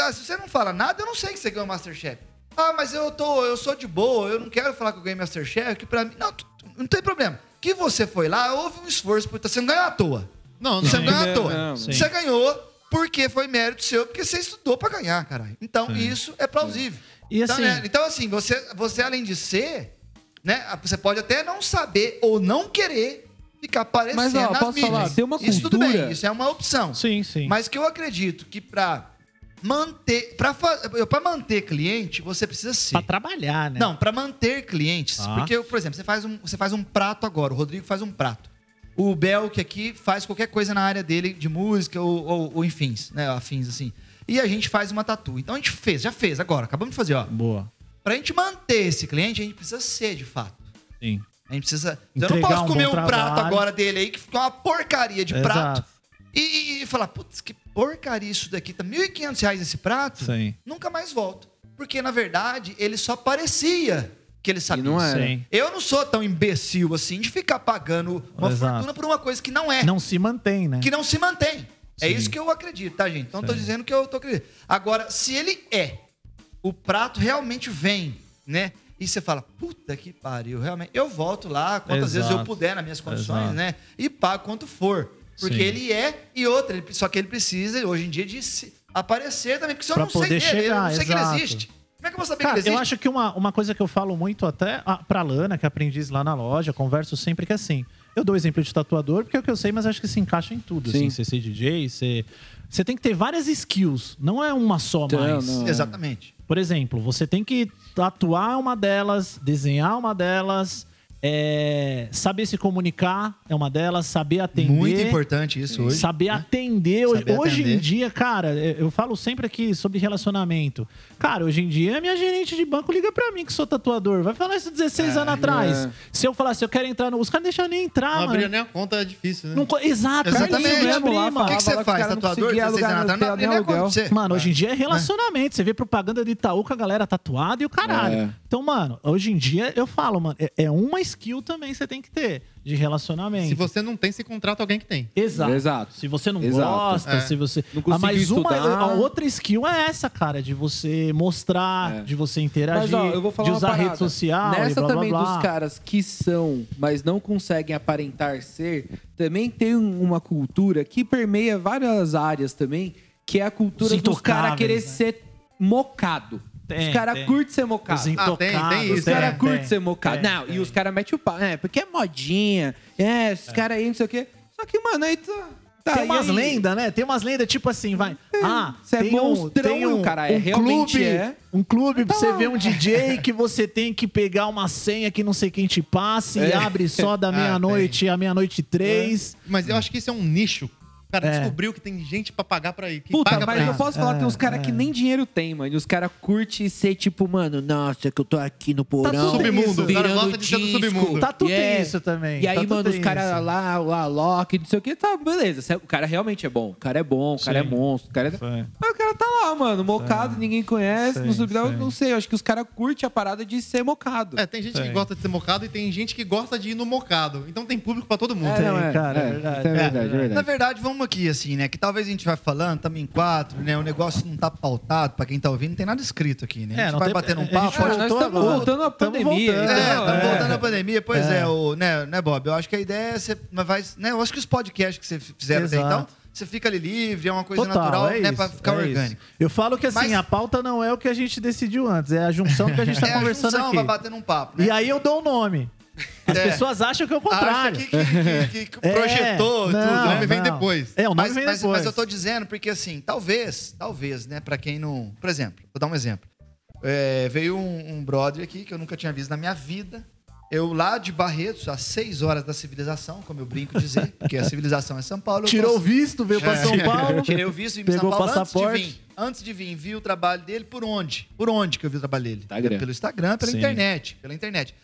ah, se você não fala nada, eu não sei que você ganhou o Masterchef. Ah, mas eu tô, eu sou de boa, eu não quero falar que eu ganhei Masterchef, que pra mim. Não, tu- tu- não tem problema. Que você foi lá, houve um esforço, porque você não ganhou à toa. Não, não. Você não ganhou à Não, toa. não. Você ganhou porque foi mérito seu, porque você estudou pra ganhar, caralho. Então, Sim. isso é plausível. E Então, assim- né, Então, assim, você, você além de ser, né, você pode até não saber ou não querer ficar aparecendo Mas, ó, nas posso mídias. falar, tem uma Isso tudo cultura- bem, isso é uma opção. Sim, sim. Mas que eu acredito que pra manter, pra, fa- pra manter cliente, você precisa ser. Pra trabalhar, né? Não, pra manter clientes. Tá. Porque, por exemplo, você faz, um, você faz um prato agora, o Rodrigo faz um prato. O Belk aqui faz qualquer coisa na área dele de música ou, ou, ou enfim, né, afins assim. E a gente faz uma tatu. Então a gente fez, já fez agora, acabamos de fazer, ó. Boa. Pra gente manter esse cliente, a gente precisa ser de fato. Sim. A gente precisa. Eu não Entregar posso um comer um prato trabalho. agora dele aí que fica uma porcaria de prato. Exato. E, e- e falar, putz, que porcaria isso daqui. Tá 1.500 reais esse prato. Sim. Nunca mais volto. Porque, na verdade, ele só parecia que ele sabia. E não era. Sim. Eu não sou tão imbecil assim de ficar pagando uma Exato. fortuna por uma coisa que não é. Não se mantém, né? Que não se mantém. É Sim. isso que eu acredito, tá, gente? Então, tô Sim. dizendo que eu tô acreditando. Agora, se ele é, o prato realmente vem, né? E você fala, puta que pariu, realmente. Eu volto lá quantas vezes eu Exato. puder nas minhas condições, Exato. né? E pago quanto for. Porque Sim. ele é e outra. ele- só que ele precisa, hoje em dia, de se aparecer também. Porque se eu não sei dele, eu não sei que ele exato. existe. Como é que eu vou saber Cara, que ele existe? eu acho que uma, uma coisa que eu falo muito até ah, pra Lana, que é aprendiz lá na loja, converso sempre que é assim. Eu dou exemplo de tatuador, porque é o que eu sei, mas acho que se encaixa em tudo. Sim. Assim, você ser DJ, você. Você tem que ter várias skills, não é uma só Então, mais. não. Exatamente. Por exemplo, você tem que tatuar uma delas, desenhar uma delas, é, saber se comunicar é uma delas, saber atender. Muito importante isso hoje. Saber atender. Hoje, Saber hoje atender. em dia, cara, eu falo sempre aqui sobre relacionamento. Cara, hoje em dia, a minha gerente de banco liga pra mim que sou tatuador. Vai falar isso 16 anos atrás. é. Se eu falasse, eu quero entrar no. Os caras não deixam nem entrar, Não mano. abrir nem a conta é difícil, né? Não Exato, Exatamente. é abrir, mano. O que, que você que faz, não tatuador? conseguia 16 anos atrás? não nem a conta aluguel. pra você. Mano, hoje em dia é relacionamento. Você vê propaganda de Itaú com a galera tatuada e o caralho. É. Então, mano, hoje em dia eu falo, mano, é, é uma skill também você tem que ter de relacionamento. Se você não tem, você contrata alguém que tem. Exato. Exato. Se você não Exato. gosta, É. se você. Não ah, mas conseguiu uma estudar. a outra skill é essa, cara, de você mostrar, É. de você interagir, Mas, ó, eu vou falar de usar rede social. Nessa blá, blá, também blá. dos caras que são, mas não conseguem aparentar ser, também tem um- uma cultura que permeia várias áreas também, que é a cultura Os dos caras querer né? ser mocado. Tem, os caras tem. curtem ser mocado. Os Ah, intocados. tem- tem Os isso, caras tem, curtem ser mocado. tem, não, tem. e os caras metem o pau. É, porque é modinha. É, esses caras aí, não sei o quê. Só que, mano, aí tá. tá Tem e umas lendas, né? Tem umas lendas tipo assim, vai. Ah, Você é tem um, monstrão, tem um, cara, é, um realmente clube, é. um clube pra Tá você lá. ver um DJ que você tem que pegar uma senha que não sei quem te passe e É. abre só da Ah, meia-noite à meia-noite e três. Mas eu acho que isso é um nicho. O cara É. descobriu que tem gente pra pagar pra ir. Que Puta, paga mas pra eu isso. posso falar que tem uns caras É, que nem dinheiro tem, mano. E os caras curtem ser tipo, mano, nossa, que eu tô aqui no porão. tudo Submundo, isso, o cara virando gosta de ser do submundo. Tá tudo Yeah. isso também. E aí, tá mano, os caras lá, o Alok, não sei o que, tá, beleza. O cara realmente é bom. O cara é bom, o cara Sim. é monstro. O cara é... Sim. Mas o cara tá lá, mano, mocado, ninguém conhece, Sim, eu sim. não sei. Eu acho que os caras curtem a parada de ser mocado. É, tem gente que gosta de ser mocado e tem gente que gosta de ir no mocado. Então tem público pra todo mundo. É, Tem, não, é, cara, é é, verdade. é verdade, é Na verdade. verdade, aqui, assim, né? Que talvez a gente vai falando, estamos em quatro, né? O negócio não tá pautado, pra quem tá ouvindo, não tem nada escrito aqui, né? A É, gente não vai tem- batendo um a gente papo. Pode- nós estamos voltando à Tamo pandemia. voltando. É, então, estamos é. voltando à pandemia, pois é, É. o, né, né, Bob? Eu acho que a ideia é você mas vai, né? Eu acho que os podcasts que você fizeram até então, você fica ali livre, é uma coisa Total, natural, é né? isso, Pra ficar é orgânico. isso. Eu falo que assim, Mas- a pauta não é o que a gente decidiu antes, é a junção que a gente tá é a conversando junção, aqui. vai bater num papo, né? E aí eu dou o nome. As É. pessoas acham que é o Acha contrário. que, que- que- É, projetou não, tudo. O nome vem não. depois. É, o nome mas, vem mas- depois. mas eu tô dizendo porque, assim, talvez, talvez, né, pra quem não. Por exemplo, vou dar um exemplo. É, veio um, um brother aqui que eu nunca tinha visto na minha vida. Eu lá de Barretos, às 6 horas da civilização, como eu brinco dizer, porque a civilização é São Paulo. Tirou o visto, veio pra É. São Paulo. Tirei o visto e vim pra Pegou São o Paulo antes de passaporte. vir. Antes de vir, vi o trabalho dele por onde? Por onde que eu vi o trabalho dele? Instagram. Pelo Instagram, pela Sim. internet. Pela internet.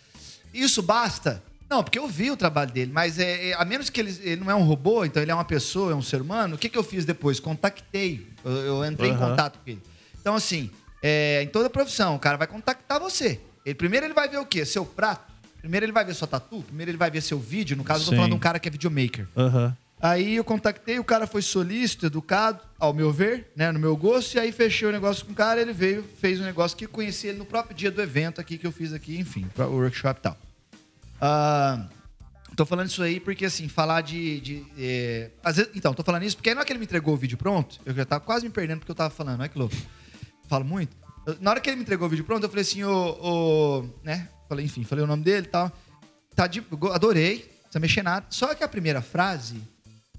Isso basta? Não, porque eu vi o trabalho dele, mas é, é- a menos que ele, ele não é um robô, então ele é uma pessoa, é um ser humano, o que, que eu fiz depois? Contactei. Eu, eu entrei em Aham. contato com ele. Então, assim, é, em toda profissão, o cara vai contactar você. Ele, primeiro ele vai ver o quê? Seu prato. Primeiro ele vai ver sua tatu. Primeiro ele vai ver seu vídeo. No caso, eu tô Sim. falando de um cara que é videomaker. Aham. Aí eu contactei, o cara foi solícito, educado, ao meu ver, né, no meu gosto, e aí fechei o negócio com o cara, ele veio, fez um negócio que conheci ele no próprio dia do evento aqui que eu fiz aqui, enfim, o workshop e tal. Ah, tô falando isso aí porque, assim, falar de... de, é, vezes, então, tô falando isso porque na hora que ele me entregou o vídeo pronto, eu já tava quase me perdendo porque eu tava falando, olha que louco. Falo muito. Eu- na hora que ele me entregou o vídeo pronto, eu falei assim, ô, né, falei, enfim, falei o nome dele e tal. Tá de, adorei, não precisa mexer nada. Só que a primeira frase,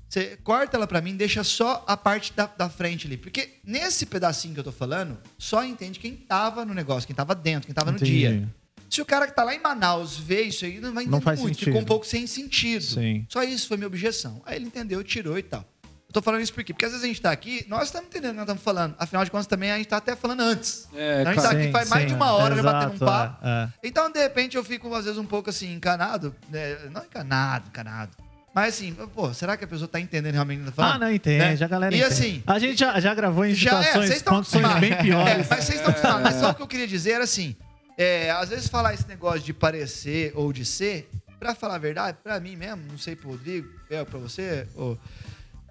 você corta ela pra mim, deixa só a parte da, da frente ali. Porque nesse pedacinho que eu tô falando, só entende quem tava no negócio, quem tava dentro, quem tava no Entendi. dia. Se o cara que tá lá em Manaus vê isso aí, não vai entender Não faz muito. sentido. Ficou um pouco sem sentido. Sim. Só isso foi minha objeção. Aí ele entendeu, tirou e tal. Eu tô falando isso por quê? Porque às vezes a gente tá aqui, nós estamos entendendo o que nós estamos falando. Afinal de contas, também a gente tá até falando antes. É, a gente tá claro. aqui Sim, faz mais sim. de uma hora já batendo um papo. é, é. Então, de repente, eu fico, às vezes, um pouco assim, encanado. né? Não encanado, encanado. Mas assim, pô, será que a pessoa tá entendendo realmente o que tá falando? Ah, não, entende, Né? a galera E entende. assim, A gente já, já gravou em já é, situações, vocês estão condições bem piores. É, mas vocês estão acostumados. Mas só o que eu queria dizer era assim: é, às vezes falar esse negócio de parecer ou de ser, pra falar a verdade, pra mim mesmo, não sei pro Rodrigo, é, pra você, ô,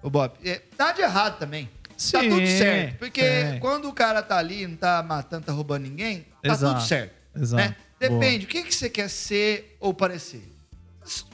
ô Bob, é, tá de errado também. tá Sim, tudo certo. Porque sim. quando o cara tá ali, não tá matando, tá roubando ninguém, tá Exato, tudo certo. exato. né? Depende, o que, que você quer ser ou parecer?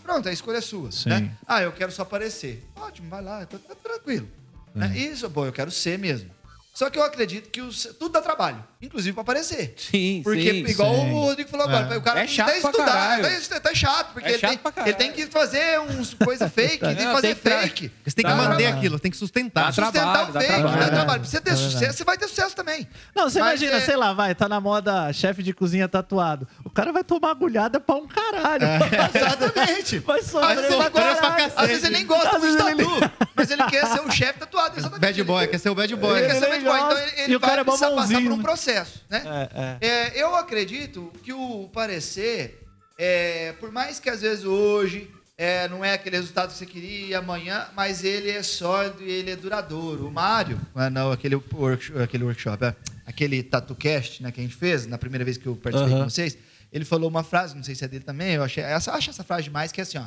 Pronto, a escolha é sua. Sim. Né? Ah, eu quero só parecer. Ótimo, vai lá, tá, tá tranquilo. É. Né? Isso, bom, eu quero ser mesmo. Só que eu acredito que o ser- tudo dá trabalho, inclusive pra aparecer. Sim, Porque, sim. igual sim. o Rodrigo falou agora, o cara É tem que chato até pra estudar. Tá, tá chato, porque É ele, chato tem, ele tem que fazer uns coisa fake, tem que fazer tem que tra- fake. Você tem que Dá manter trabalho. aquilo, tem que sustentar. Dá Sustentar trabalho, o dá fake, trabalho. dá É trabalho. Pra você ter É sucesso, você vai ter sucesso também. Não, você Mas imagina, é- sei lá, vai, tá na moda chefe de cozinha tatuado. O cara vai tomar agulhada pra um caralho. Exatamente. Vai Às sofrer vezes, pra caralho. às vezes ele nem gosta muito de ele- tatu, mas ele quer ser o chefe tatuado. Exatamente. Bad boy, quer ser o bad boy. Ele quer ser Então ele, ele e o vai cara é precisar passar por um né? processo, né? É, é. É, eu acredito que o parecer, é, por mais que às vezes hoje é, não é aquele resultado que você queria amanhã, mas ele é sólido e ele é duradouro. O Mário, ah, não, aquele, workshop, aquele workshop, aquele TatuCast né, que a gente fez, na primeira vez que eu participei Aham. com vocês, ele falou uma frase, não sei se é dele também, eu achei, essa, acho essa frase demais, que é assim, ó,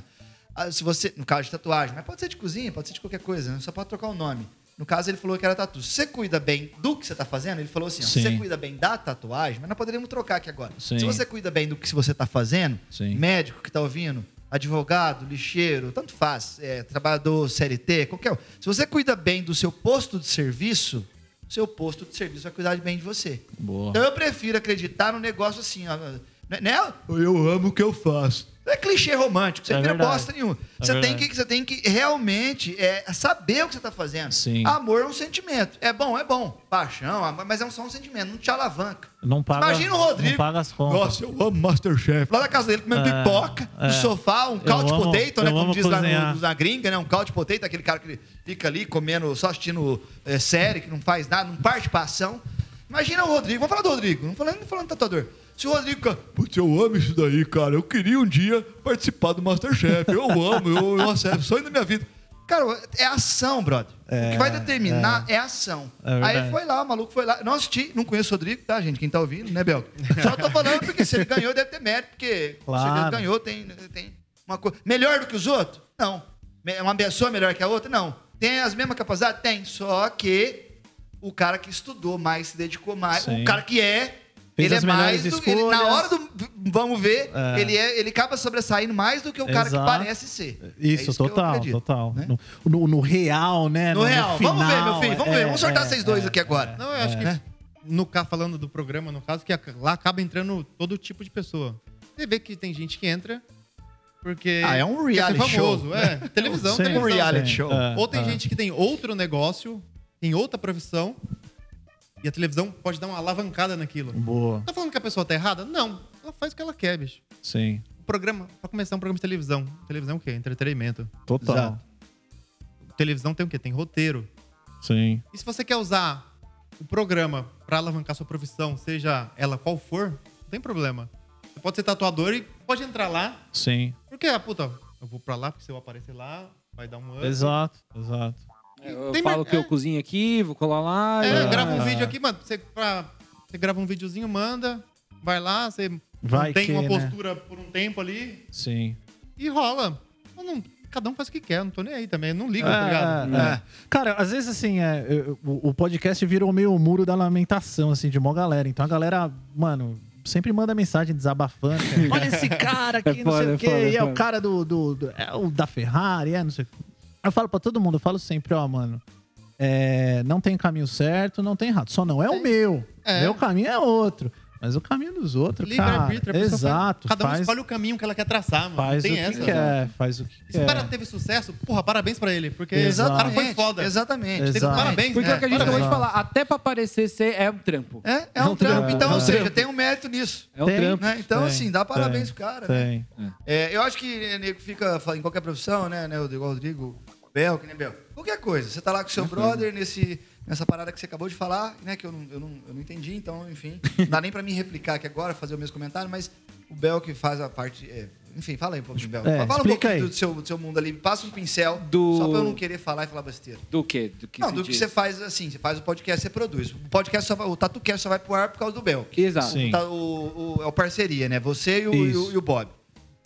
ah, se você, no caso de tatuagem, mas pode ser de cozinha, pode ser de qualquer coisa, né? só pode trocar o nome. No caso, ele falou que era tatu. Se você cuida bem do que você está fazendo, ele falou assim: ó, você cuida bem da tatuagem, mas nós poderíamos trocar aqui agora. Sim. Se você cuida bem do que você está fazendo, Sim. médico que está ouvindo, advogado, lixeiro, tanto faz, é, trabalhador, CLT, qualquer um. Se você cuida bem do seu posto de serviço, seu posto de serviço vai cuidar bem de você. Boa. Então eu prefiro acreditar no negócio assim, ó. Né? Eu amo o que eu faço. Não é clichê romântico, você É não vira bosta nenhuma. É você, tem que, você tem que realmente é, saber o que você está fazendo. Sim. Amor é um sentimento. É bom, é bom. Paixão, amor, mas é só um sentimento, não te alavanca. Não paga, Imagina o Rodrigo. Não paga as contas. Nossa, eu amo Masterchef. Lá na casa dele comendo É, pipoca, é. no sofá, um couch amo- potato, né? Como diz lá no, na gringa, né? Um couch potato, aquele cara que fica ali comendo, só assistindo é, série, que não faz nada, não parte pra ação. Imagina o Rodrigo, vamos falar do Rodrigo, não falando, não falando do tatuador. Se o Rodrigo fica, putz, eu amo isso daí, cara. Eu queria um dia participar do Masterchef. Eu amo, eu, eu acerto, sonho da minha vida. Cara, é ação, brother. o que vai determinar é, ação. É. Aí foi lá, o maluco foi lá. Não assisti, não conheço o Rodrigo, tá, gente? Quem tá ouvindo, né, Bel? Só tô falando porque se ele ganhou, deve ter mérito, porque Claro. se ele ganhou, tem, tem uma coisa. Melhor do que os outros? Não. Me- Uma pessoa melhor que a outra? Não. Tem as mesmas capacidades? Tem. Só que o cara que estudou mais, se dedicou mais, Sim. o cara que é, Fez ele as é mais melhores do, ele, na hora do vamos ver, É. ele, é, ele acaba sobressaindo mais do que o cara que Exato. parece ser. É Isso, que eu total, acredito, total. né? No, no- no real, né? No real, vamos ver, meu filho, vamos ver, vamos sortar é, vocês dois é, aqui agora. Não, eu acho que É. no ca- falando do programa, no caso, que lá acaba entrando todo tipo de pessoa. Você vê que tem gente que entra porque Ah, é um reality famoso, show. é, televisão, Sim. televisão. Um reality Sim, show. é, Ou tem é. gente que tem outro negócio, tem outra profissão e a televisão pode dar uma alavancada naquilo. Boa, Tá falando que a pessoa tá errada? Não, ela faz o que ela quer, bicho. sim. O programa, pra começar, um programa de televisão. Televisão é o quê? Entretenimento. Total. Exato. Televisão tem o quê? Tem roteiro. Sim. E se você quer usar o programa pra alavancar sua profissão, seja ela qual for, não tem problema. Você pode ser tatuador e pode entrar lá, Sim. porque, ah, puta, eu vou pra lá, porque se eu aparecer lá, vai dar um up. Exato, exato. É, Eu Tem falo mais- que eu é. cozinho aqui, vou colar lá. É, e- grava um vídeo aqui, mano. Você, pra- você grava um videozinho, manda, vai lá, você Vai mantém que, uma né? postura por um tempo ali Sim. e rola. Eu não- cada um faz o que quer, eu não tô nem aí também, eu não ligo, tá ligado? É, é. Cara, às vezes assim, é, eu- o, o podcast virou meio o muro da lamentação, assim, de mó galera. Então a galera, mano, sempre manda mensagem desabafando. cara. Olha esse cara aqui, É não sei foda, o é quê. foda, é e é o foda. cara do, do, do- É o da Ferrari, é, não sei o quê. Eu falo pra todo mundo, eu falo sempre, ó, mano. é, não tem caminho certo, não tem errado. Só não é o meu. É. Meu caminho é outro. Mas o caminho dos outros, cara. Livre-arbítrio, a pessoa Exato. faz- cada um faz, escolhe o caminho que ela quer traçar, mano. faz não o tem que essa. quer. Faz o que se o cara teve sucesso, porra, parabéns pra ele, porque Exato. o cara foi foda. Exatamente. Exato. Tem- Parabéns, Porque né? é o que a gente acabou de falar, até pra parecer ser é um trampo. É, é É um um trampo. trampo, Então, é ou seja, tem um mérito nisso. É um Tem. trampo. né? Então, Tem, assim, dá parabéns tem, pro cara. né? Tem. É, eu acho que nego fica em qualquer profissão, né? né, O igual o Rodrigo, Bel, que nem Bel. Qualquer coisa. Você tá lá com seu brother nesse, nessa parada que você acabou de falar, né? Que eu não, eu não, eu não entendi, então, enfim. Não dá nem pra mim replicar aqui agora, fazer o mesmo comentário, mas o Bel que faz a parte. é, enfim, fala aí um pouquinho, Bel. É, fala um pouquinho aí. do seu, do seu mundo ali, passa um pincel, Do- só pra eu não querer falar e falar besteira. Do quê? Do que não, do que diz? você faz assim, você faz o podcast, você produz. O podcast só vai, o TatuCast só vai pro ar por causa do Bel. Exato. Tá, o, o- é o parceria, né? Você e o, e o, e o Bob.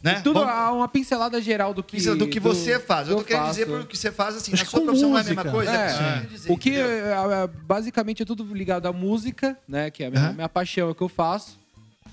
Né? Tudo há uma pincelada geral do que do que você faz. Eu do tô querendo faço. dizer porque você faz assim, Acho na sua profissão não é a música. mesma coisa. É, é, eu é. dizer, o que entendeu? é, é, basicamente é tudo ligado à música, né? Que é a minha, Aham. minha paixão, é o que eu faço.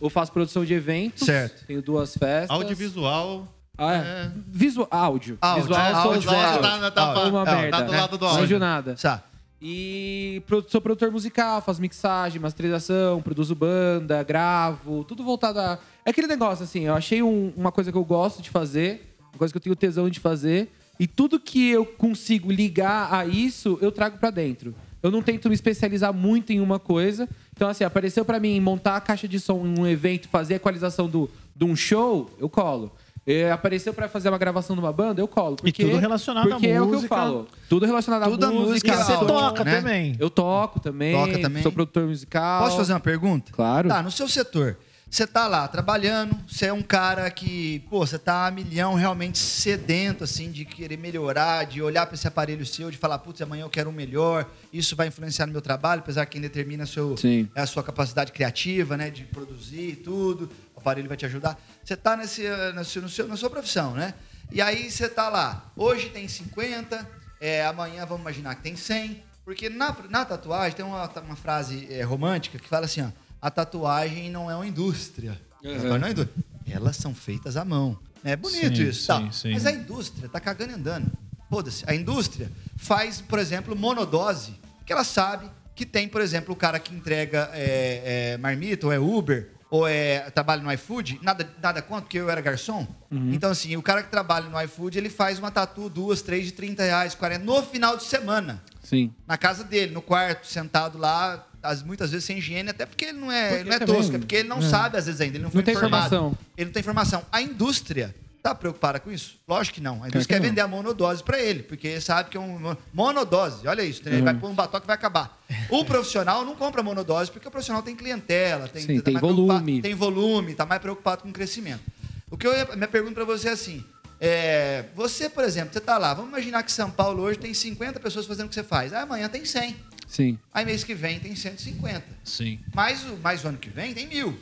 Eu faço produção de eventos. Certo. Tenho duas festas. Audiovisual. Ah, é. É. Visual, áudio. Áudio, Visual, é, eu áudio, áudio, tá, tá, áudio. uma Tá, merda. tá do lado do Não áudio. manjo nada. Tá. E sou produtor musical, faço mixagem, masterização, produzo banda, gravo, tudo voltado a. É aquele negócio, assim, eu achei um- uma coisa que eu gosto de fazer, uma coisa que eu tenho tesão de fazer, e tudo que eu consigo ligar a isso, eu trago pra dentro. Eu não tento me especializar muito em uma coisa. Então, assim, apareceu pra mim montar a caixa de som em um evento, fazer a equalização do, de um show, eu colo. É, apareceu pra fazer uma gravação de uma banda, eu colo. Porque, tudo relacionado à porque é o que eu música. falo. Tudo relacionado Tudo à à música. música, Você áudio, toca né? também. Eu toco também. Toca também? Sou produtor musical. Posso fazer uma pergunta? Claro. Tá, no seu setor, você tá lá trabalhando, você é um cara que, pô, você tá a milhão realmente sedento, assim, de querer melhorar, de olhar para esse aparelho seu, de falar, putz, amanhã eu quero um melhor, isso vai influenciar no meu trabalho, apesar que quem determina seu, Sim. é a sua capacidade criativa, né, de produzir e tudo, o aparelho vai te ajudar. Você tá nesse, eh, no seu, na sua profissão, né? E aí você tá lá, hoje tem 50, é, amanhã vamos imaginar que tem 100, porque na, na tatuagem tem uma, uma frase é, romântica que fala assim, ó, a tatuagem não é uma indústria. Uhum. não é indústria. Elas são feitas à mão. É bonito Sim, isso. sim, tal. sim. Mas a indústria tá cagando e andando. Foda-se. A indústria faz, por exemplo, monodose, que ela sabe que tem, por exemplo, o cara que entrega é, é, marmita, ou é Uber, ou é, trabalha no iFood, nada, nada contra, porque eu era garçom. Uhum. Então, assim, o cara que trabalha no iFood, ele faz uma tatu, duas, três de 30 reais, 40, no final de semana Sim. na casa dele, no quarto, sentado lá, as- muitas vezes sem higiene, até porque ele não é, Porque ele não é também- tosco, é porque ele não sabe às vezes ainda, ele não foi Não tem informado. informação. Ele não tem informação. A indústria tá preocupada com isso? Lógico que não. A indústria que quer não. vender a monodose para ele, porque sabe que é um monodose. Olha isso? Uhum. ele vai pôr um batoque e vai acabar. O profissional não compra monodose porque o profissional tem clientela, tem, Sim, tá tem volume. tem volume, tá mais preocupado com o crescimento. O que eu ia- minha pergunta para você é assim, é, você, por exemplo, você tá lá, vamos imaginar que São Paulo hoje tem 50 pessoas fazendo o que você faz. Ah, amanhã tem 100. Sim. Aí mês que vem tem 150. Sim. Mais o, mais o ano que vem tem mil.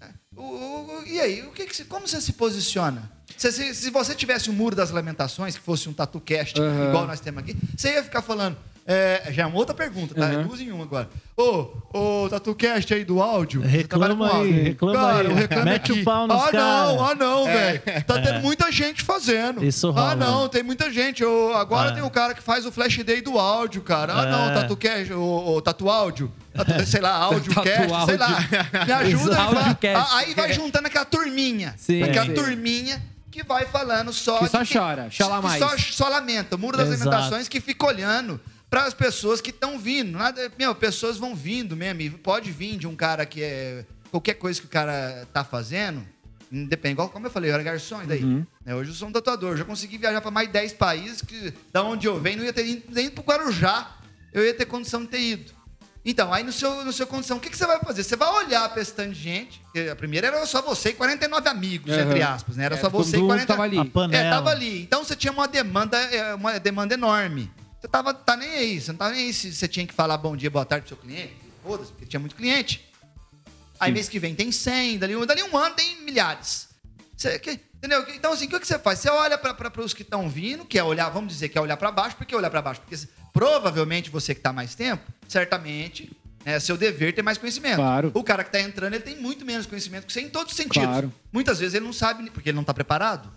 É. O- o- e aí, o que que como você se posiciona? Se, se- se você tivesse o Muro das Lamentações, que fosse um tatu cast, Aham. igual nós temos aqui, você ia ficar falando, É, já é uma outra pergunta, tá? É Uhum. duas em uma agora. Ô, ô, TatuCast aí do áudio. Reclama aí, áudio. reclama Cara, aí. Mete aqui. o pau nos Ah, não, cara. ah, não, É. velho. Tá tendo muita gente fazendo. Isso rola. Ah, não, tem muita gente. Ô, agora É. tem o cara que faz o flash day do áudio, cara. Ah, É. não, TatuCast, o, o Tatu Áudio. Sei lá, AudioCast, Tatu sei lá. Me ajuda. Ah, Aí vai juntando aquela turminha. Sim. aquela Sim. turminha que vai falando só... Que só de chora, chora que mais. Só, só lamenta. Muro das Exato. Lamentações que fica olhando para as pessoas que estão vindo. Nada, meu, pessoas vão vindo mesmo. Pode vir de um cara que é. Qualquer coisa que o cara tá fazendo, independe. Igual como eu falei, eu era garçom, e daí? Uhum. Né, Hoje eu sou um tatuador. Já consegui viajar para mais de 10 países, que da onde eu venho, não ia ter ido nem pro Guarujá. Eu ia ter condição de ter ido. Então, aí no seu, no seu condição, o que, que você vai fazer? Você vai olhar para esse tanto de gente. A primeira era só você e 49 amigos, Uhum. entre aspas, né? Era É, só você e mundo 40 tava ali. A panela. é, tava ali. Então você tinha uma demanda, é, uma demanda enorme. Você tava tá nem aí, você não tava nem aí se você tinha que falar bom dia, boa tarde pro seu cliente. Foda-se, porque tinha muito cliente. Aí mês que vem tem 100, dali, um- dali um ano tem milhares. Você, que- entendeu? Então assim, o que, que você faz? Você olha para os que estão vindo, que é olhar, vamos dizer que é olhar para baixo, por que olhar para baixo? Porque provavelmente você que tá mais tempo, certamente é seu dever ter mais conhecimento. Claro. O cara que tá entrando, ele tem muito menos conhecimento que você em todos os sentidos. Claro. Muitas vezes ele não sabe, porque ele não tá preparado.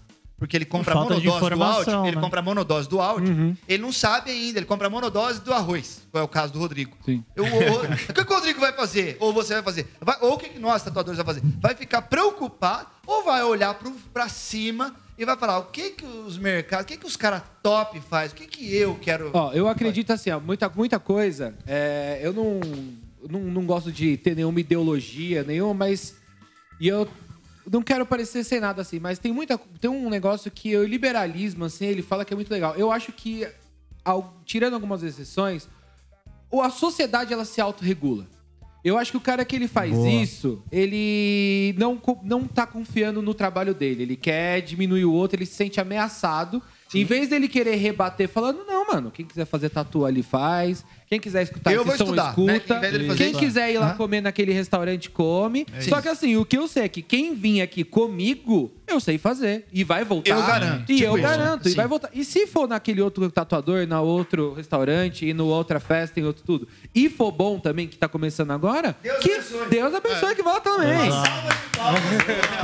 Porque ele compra Falta monodose do áudio, ele né? compra a monodose do áudio, Uhum. ele não sabe ainda, ele compra a monodose do arroz, qual é o caso do Rodrigo. Sim. Eu- o, o- o que, o Rodrigo vai fazer? Ou você vai fazer? Vai- ou o que nós, tatuadores, vai fazer? Vai ficar preocupado ou vai olhar pro, pra cima e vai falar o que que os mercados, o que que os caras top faz, o que que eu quero... Ó, eu acredito assim, ó, muita, muita coisa. é, eu não, não, não gosto de ter nenhuma ideologia, nenhuma, mas. E eu não quero parecer sem nada assim, mas tem muita. Tem um negócio que o liberalismo, assim, ele fala que é muito legal. Eu acho que, ao- tirando algumas exceções, a sociedade ela se autorregula. Eu acho que o cara que ele faz Boa. isso, ele não, não tá confiando no trabalho dele. Ele quer diminuir o outro, ele se sente ameaçado. Em vez dele querer rebater falando, não, mano, quem quiser fazer tatu ali faz. Quem quiser escutar Eu vou som, estudar, né? escuta. Fazer Quem isso. quiser ir lá Hã? comer naquele restaurante, come. É Só que assim, o que eu sei é que quem vir aqui comigo, eu sei fazer. E vai voltar. Eu garanto, E tipo eu isso. garanto. E Sim. vai voltar. E se for naquele outro tatuador, na outro restaurante, e no outra festa, em outro tudo, e for bom também, que tá começando agora, Deus que abençoe. Deus abençoe que vai lá também.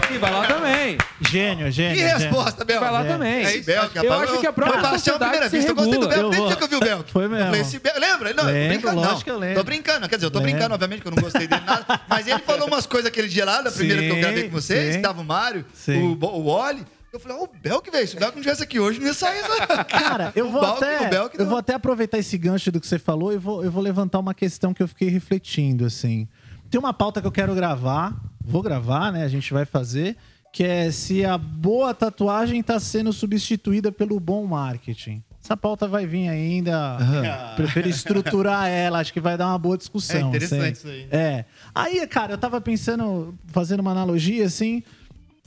Que vai lá também. Gênio, gênio. Que resposta, Bel? Vai lá É. também. É isso, Eu acho que a própria eu passei a sociedade primeira eu. Eu que eu vi o Belk. Foi mesmo. Eu falei, esse Belk- lembra? Não, eu tô Lembro, brincando, não. que eu lembro. Tô brincando, quer dizer, eu tô Lembro. brincando, obviamente, que eu não gostei dele nada. Mas ele falou umas coisas aquele dia lá, da primeira que eu Sim, gravei com vocês, sim. que tava o Mário, Sim. o, o Oli. Eu falei, ó, o Belk, velho, se o Belk não tivesse aqui hoje, não ia sair, não. Cara, eu vou até Belk eu vou até aproveitar esse gancho do que você falou e vou, eu vou levantar uma questão que eu fiquei refletindo assim. Tem uma pauta que eu quero gravar, vou gravar, né? A gente vai fazer, que é se a boa tatuagem está sendo substituída pelo bom marketing. Essa pauta vai vir ainda. Prefiro estruturar ela, acho que vai dar uma boa discussão. É interessante assim. isso aí. É. Aí, cara, eu tava pensando, fazendo uma analogia assim,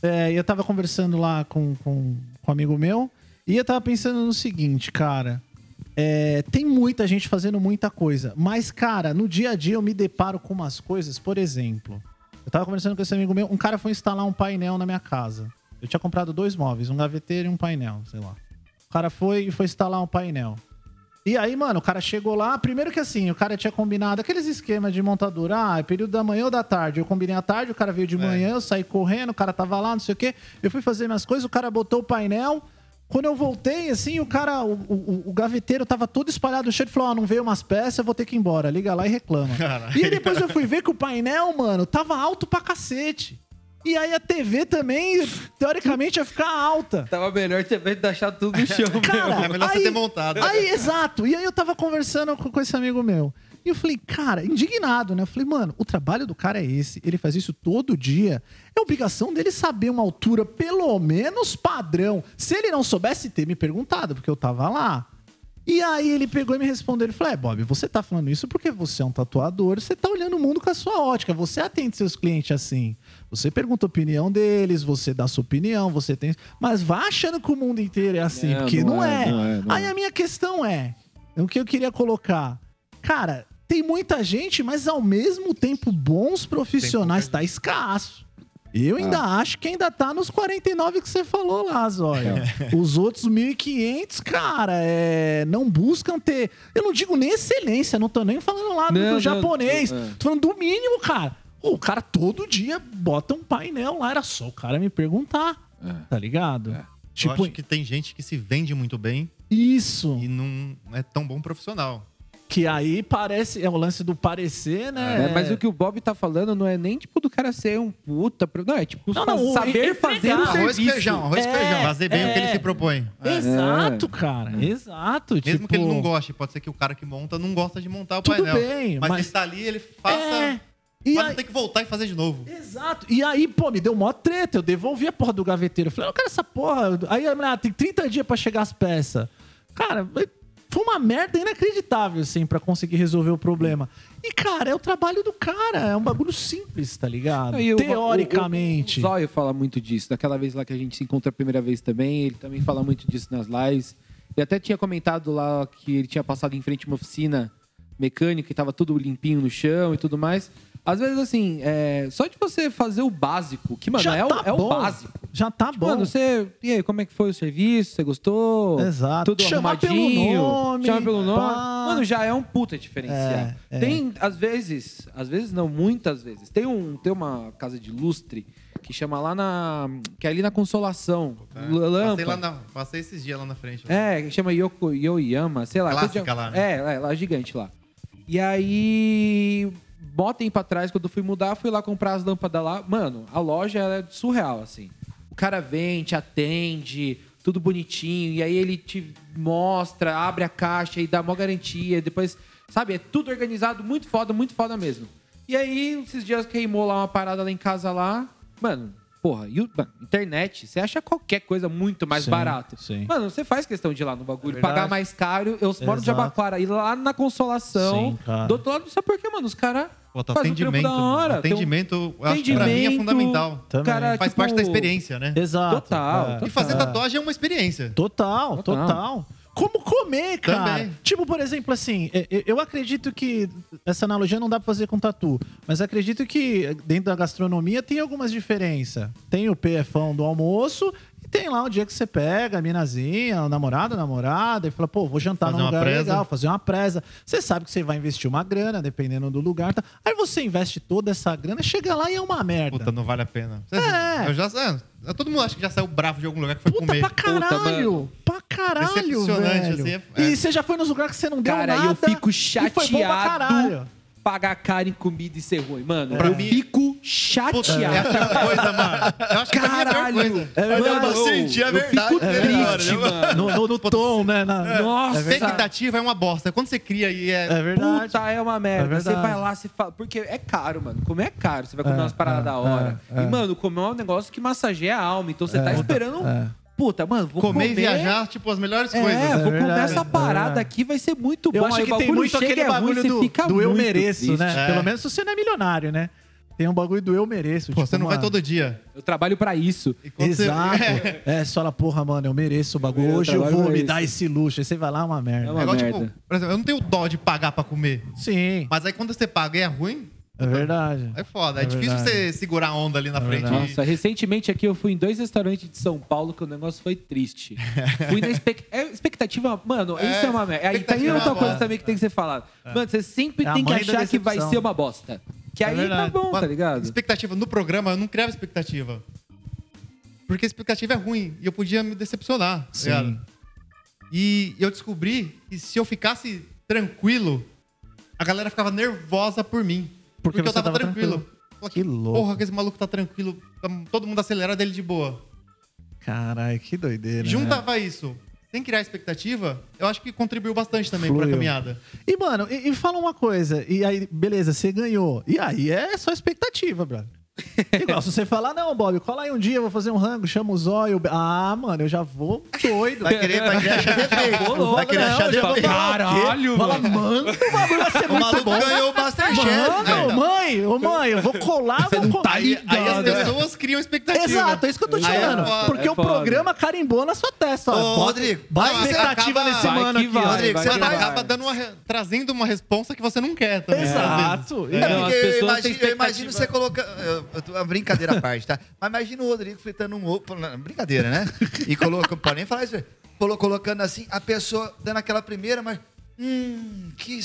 é, e eu tava conversando lá com, com, com um amigo meu, e eu tava pensando no seguinte, cara. é, tem muita gente fazendo muita coisa, mas, cara, no dia a dia eu me deparo com umas coisas, por exemplo. Eu tava conversando com esse amigo meu, um cara foi instalar um painel na minha casa. Eu tinha comprado dois móveis, um gaveteiro e um painel, sei lá. O cara foi e foi instalar um painel. E aí, mano, o cara chegou lá. Primeiro que assim, o cara tinha combinado aqueles esquemas de montadura. Ah, é período da manhã ou da tarde. Eu combinei à tarde, o cara veio de manhã, eu saí correndo, o cara tava lá, não sei o quê. Eu fui fazer minhas coisas, o cara botou o painel. Quando eu voltei, assim, o cara, o, o, o gaveteiro tava todo espalhado no chão. Ele falou: Ah, não veio umas peças, eu vou ter que ir embora. Liga lá e reclama. E aí depois eu fui ver que o painel, mano, tava alto pra cacete. E aí a TV também, teoricamente, ia ficar alta. Tava melhor ter deixado tudo no chão. Cara, É melhor você ter montado. Aí, exato. E aí eu tava conversando com, com esse amigo meu. E eu falei, cara, indignado, né? Eu falei, mano, o trabalho do cara é esse. Ele faz isso todo dia. É obrigação dele saber uma altura, pelo menos padrão. Se ele não soubesse ter me perguntado, porque eu tava lá. E aí ele pegou e me respondeu. Ele falou: É, Bob, você tá falando isso porque você é um tatuador, você tá olhando o mundo com a sua ótica, você atende seus clientes assim. Você pergunta a opinião deles, você dá a sua opinião, você tem. Mas vá achando que o mundo inteiro é assim, Não, porque não, não é. é, não é, não aí é. a minha questão é: o que eu queria colocar? Cara, tem muita gente, mas ao mesmo tempo bons profissionais tá escasso. Eu ainda acho que ainda tá nos 49 que você falou lá, Zóia. Os outros 1.500, cara, é, não buscam ter. Eu não digo nem excelência, não tô nem falando lá do, Não, do não, japonês. é. Tô falando do mínimo, cara. O cara todo dia bota um painel lá, era só o cara me perguntar. Tá ligado? É. Tipo, eu acho que tem gente que se vende muito bem isso. e não é tão bom profissional. Que aí parece. É o lance do parecer, né? É, mas o que o Bob tá falando não é nem tipo do cara ser um puta. Não, é tipo Não, não, saber fazer o Arroz e serviço. feijão, arroz e É. feijão. Fazer bem o que ele é. se propõe. Exato, cara. Exato. Mesmo tipo, que ele não goste, pode ser que o cara que monta não gosta de montar o Tudo painel. bem, mas, mas- ele tá ali, ele faça. E Mas aí- não tem que voltar e fazer de novo. Exato. E aí, pô, me deu mó treta. Eu devolvi a porra do gaveteiro. Eu falei, eu quero essa porra. Aí a mulher, ah, tem 30 dias pra chegar as peças. Cara, foi uma merda inacreditável, assim, pra conseguir resolver o problema. E, cara, é o trabalho do cara. É um bagulho simples, tá ligado? Aí Teoricamente. O, o, o Zóio fala muito disso. Daquela vez lá que a gente se encontra a primeira vez também, ele também fala muito disso nas lives. Ele até tinha comentado lá que ele tinha passado em frente a uma oficina mecânica e tava tudo limpinho no chão e tudo mais. Às vezes, assim, é, só de você fazer o básico, que, mano, Já é, o, tá é o bom. básico. Já tá Tipo, bom. Mano, você. E aí, como é que foi o serviço? Você gostou? Exato. Tudo Chamar pelo arrumadinho. nome, Chama pelo nome. pá. Mano, já é um puta diferencial. É, é. Tem, às vezes, às vezes não, muitas vezes. Tem, um, tem uma casa de lustre que chama lá na. que é ali na Consolação. É. Lampa. Passei, lá na- passei esses dias lá na frente. É, que chama Yoko, Yoyama, sei lá. Clássica coisa- lá, né? É, é, lá gigante lá. E aí, botem pra trás, quando eu fui mudar, fui lá comprar as lâmpadas lá. Mano, a loja é surreal, assim. O cara vem, te atende, tudo bonitinho, e aí ele te mostra, abre a caixa e dá uma garantia, depois, sabe, é tudo organizado, muito foda, muito foda mesmo. E aí, esses dias queimou lá uma parada lá em casa lá, mano, porra, e o- mano, internet, você acha qualquer coisa muito mais Sim, barato. sim. Mano, você faz questão de ir lá no bagulho, É pagar mais caro. Eu moro no Exato. Jabaquara, ir lá na Consolação. Sim, do outro lado, sabe por quê, mano? Os caras Puta, trampo atendimento. hora. tem um- atendimento, pra mim é atendimento, fundamental. Também. Cara, Faz tipo, parte da experiência, né? Exato. Total, é. total. E fazer tatuagem é uma experiência. Total, Total. total. Como comer, cara. Também. Tipo, por exemplo, assim, eu acredito que essa analogia não dá pra fazer com tatu, mas acredito que dentro da gastronomia tem algumas diferenças. Tem o PFão do almoço tem lá um dia que você pega a minazinha, o namorado, a namorada, e fala, pô, vou jantar Fazer num lugar presa. legal, fazer uma presa. Você sabe que você vai investir uma grana, dependendo do lugar. Tá? Aí você investe toda essa grana, chega lá e é uma merda. Puta, não vale a pena. Vocês- É. Eu já, é, todo mundo acha que já saiu bravo de algum lugar que foi Puta comer. pra caralho! pra caralho, velho. assim, é- E você já foi nos lugares que você não deu Cara, nada. eu fico e foi bom pra chateado caralho. pagar caro em comida e ser ruim. Mano, Pra eu mim- fico Puta, chateado. é a pior coisa, mano. Eu acho que pra mim é a pior Caralho! coisa. deu pra eu- sentir a eu verdade fico dele agora, triste, né, mano. No, no, no tom, né? Na- Nossa, Expectativa é uma bosta. Quando você cria e é. É verdade. Puta, é uma merda. É você vai lá, você fala. Porque é caro, mano. Comer é caro. Você vai comer É, umas paradas é, da hora. é, e, é. mano, comer é um negócio que massageia a alma. Então você tá esperando. é. Puta, mano, vou comer comer. e viajar, tipo, as melhores É, coisas. vou comer verdade, essa é parada verdade. aqui, vai ser muito bom. Eu acho Aí que tem muito aquele é ruim, bagulho você do, do eu mereço, triste. né? É. Pelo menos se você não é milionário, né? Tem um bagulho do eu mereço. Pô, tipo, você não vai todo dia. Eu trabalho pra isso. E quando você- Exato. É, você fala, porra, mano, eu mereço o bagulho. Eu Hoje eu vou me isso. dar esse luxo. Aí você vai lá, é uma merda. É É uma igual, merda. tipo, por exemplo, eu não tenho dó de pagar pra comer. Sim, Mas aí quando você paga e é ruim, é verdade. é foda. É, É difícil verdade. você segurar a onda ali na É frente. verdade. Nossa, recentemente aqui eu fui em dois restaurantes de São Paulo que o negócio foi triste. fui na expec- é, expectativa. Mano, É, isso é uma merda. Aí tá aí outra é coisa também que tem que ser falado. Mano, você sempre É tem que achar que vai ser uma bosta. Que É aí tá bom, tá Mano, ligado? Expectativa no programa, eu não criava expectativa. Porque a expectativa é ruim e eu podia me decepcionar. tá Sim. ligado? E eu descobri que se eu ficasse tranquilo, a galera ficava nervosa por mim. Porque eu você tava, tava tranquilo. tranquilo. Falei, Que louco. Porra, que esse maluco tá tranquilo. tá- todo mundo acelera dele de boa. Caralho, que doideira. né? Juntava isso sem criar expectativa, eu acho que contribuiu bastante também pra Fluiu. caminhada. E, mano, e, e fala uma coisa. E aí, beleza, você ganhou. E aí é só expectativa, brother. Igual se você falar, não, Bob, cola aí um dia, eu vou fazer um rango, chama o zóio. Ah, mano, eu já vou doido. Vai querer, vai querer achar defeito. Vai querer achar defeito. Caralho, Fala, mano, o bagulho vai ser O muito maluco bom. ganhou o Masterchef. Mano, né? mãe, ô mãe, eu vou colar, vou colar. Aí, aí as pessoas criam expectativa. Exato, é isso que eu tô te é falando. foda, porque é o programa carimbou na sua testa. ó. Ô, Rodrigo, você expectativa acaba- nesse Vai mano aqui, vai. Rodrigo, vai você vai- vai. acaba dando uma trazendo uma resposta que você não quer também. Exato. É Não, porque eu imagino, você colocar. Uma brincadeira à parte, tá? Mas imagina o Rodrigo fritando um ovo. Brincadeira, né? E coloca, pode nem falar isso. colo- Colocando assim, a pessoa dando aquela primeira, mas. Hum, que.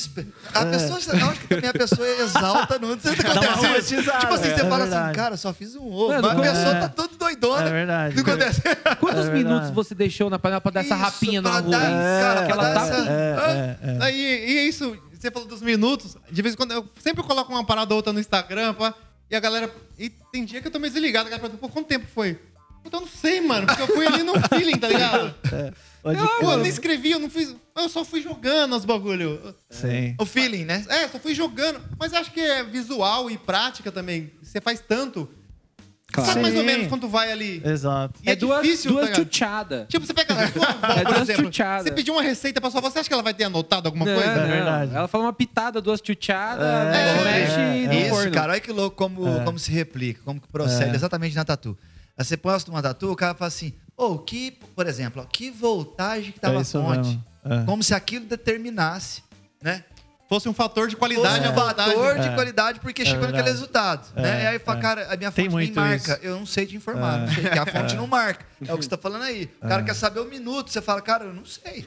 A pessoa, eu acho que também a pessoa exalta, não sei o que É. Dá uma acontece. romantizada, Tipo assim, você é fala assim, verdade. cara, só fiz um ovo. Mas a pessoa é. tá toda doidona. É verdade. Não acontece. Quantos É minutos você deixou na panela pra dar essa Isso, rapinha no pra dar- cara, pra dar essa- É, é, é. E é isso, você falou dos minutos. De vez em quando, eu sempre coloco uma parada ou outra no Instagram, pá, e a galera. E tem dia que eu tô meio desligado, a galera pergunta, pô, quanto tempo foi? Eu não sei, mano, porque eu fui ali no feeling, tá ligado? Pode Pô, eu nem escrevi, eu não fiz. Eu só fui jogando os bagulho. Sim. O feeling, né? É, só fui jogando. Mas acho que é visual e prática também. Você faz tanto. Claro. Sabe mais ou menos quando vai ali. Exato. E É, duas, difícil, duas tá. Tipo, você pega a sua avó, É por duas exemplo. Você pediu uma receita pra sua avó, você acha que ela vai ter anotado alguma Não, coisa? não. É verdade. Ela fala uma pitada, duas chuchadas, É, mexe é, e no Isso, forno. cara, olha que louco como, como se replica, como que procede É. exatamente na tatu. Aí Você posta uma tatu, o cara fala assim, ô, que, por exemplo, ó, que voltagem que tava É a isso fonte. É. Como se aquilo determinasse, né? Fosse um fator de Fosse qualidade a um fator de É. qualidade porque chegou naquele verdade. resultado, né? É, E aí fala, é. cara, a minha Tem fonte nem marca. isso. Eu não sei te informar, É. não sei, porque a fonte não marca. É o que você tá falando aí. O cara quer saber o minuto, você fala, cara, eu não sei.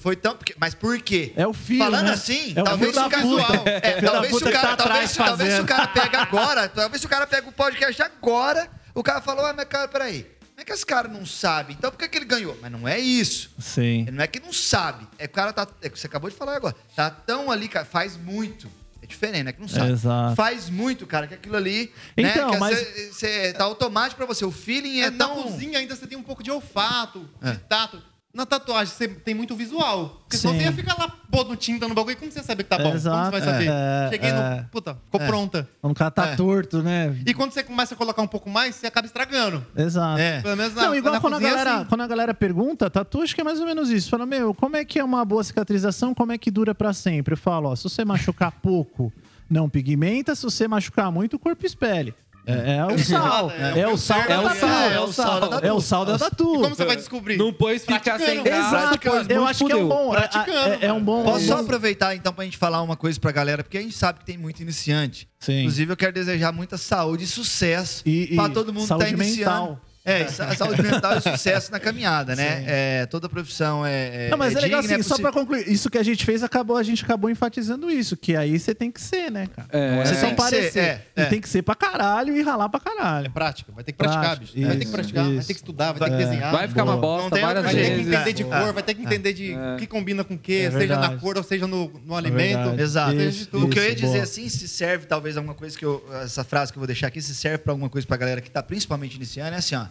Foi tão... porque- Mas por quê? É o filho, Falando né? assim, É talvez o é, da talvez se puta o cara, tá talvez, talvez se o cara pega agora, talvez se o cara pega o podcast agora, o cara falou, ah, mas cara, peraí, é que esse cara não sabe? Então por que, que ele ganhou? Mas não é isso. Sim. Não é que não sabe. É que o cara tá. É que você acabou de falar agora. Tá tão ali, cara, faz muito. É diferente, não é que não sabe. Exato. Faz muito, cara, que aquilo ali. Então, né, mas- Você, você- tá automático pra você. O feeling é, É, na tão. cozinha ainda você tem um pouco de olfato, É. de tato. Na tatuagem você tem muito visual. Porque senão Sim. você ia ficar lá pondo tinta no bagulho. E como você sabe que tá bom? Exato. Como você vai saber? É, Cheguei é. no. Puta, ficou É. pronta. Quando o cara tá É. torto, né? E quando você começa a colocar um pouco mais, você acaba estragando. Exato. É. Pelo menos na, Não, igual na quando a, cozinha, galera, assim. quando a galera pergunta, tatu, acho que é mais ou menos isso. Fala, meu, como é que é uma boa cicatrização? Como é que dura pra sempre? Eu falo, ó, se você machucar pouco, não pigmenta. Se você machucar muito, o corpo espelhe. É, é o sal. É, É, o sal da É o tatu. sal, é o sal da tatu. É o sal da tatu. E como você vai descobrir? Não pôs fica Praticando. sem graça, Exato. Eu acho que é um bom. é- Praticando, É, é um bom. Posso só aproveitar então pra gente falar uma coisa pra galera, porque a gente sabe que tem muito iniciante. Sim. Inclusive, eu quero desejar muita saúde e sucesso pra todo mundo que tá iniciando. mental. É, sa- saúde mental e sucesso na caminhada, né? É, toda profissão é. Não, mas é, legal digna, assim, é só possi- pra concluir. Isso que a gente fez, acabou, a gente acabou enfatizando isso. Que aí você tem que ser, né, cara? É. Não é Você só tem que ser, parecer. é, E é. tem que ser pra caralho e ralar pra caralho. É prática. Vai ter que praticar, Prática, bicho. vai ter que isso, praticar, vai isso. ter que estudar, vai ter que É. desenhar. Vai ficar uma Boa. Não bosta tem várias Vai ter que entender de É. cor, vai ter que entender de É. o que combina com o que, É seja na cor ou seja no, no alimento. Exato. Isso, o que eu ia dizer boa. assim, se serve talvez alguma coisa que eu. Essa frase que eu vou deixar aqui, se serve pra alguma coisa pra galera que tá principalmente iniciando, é assim, ó.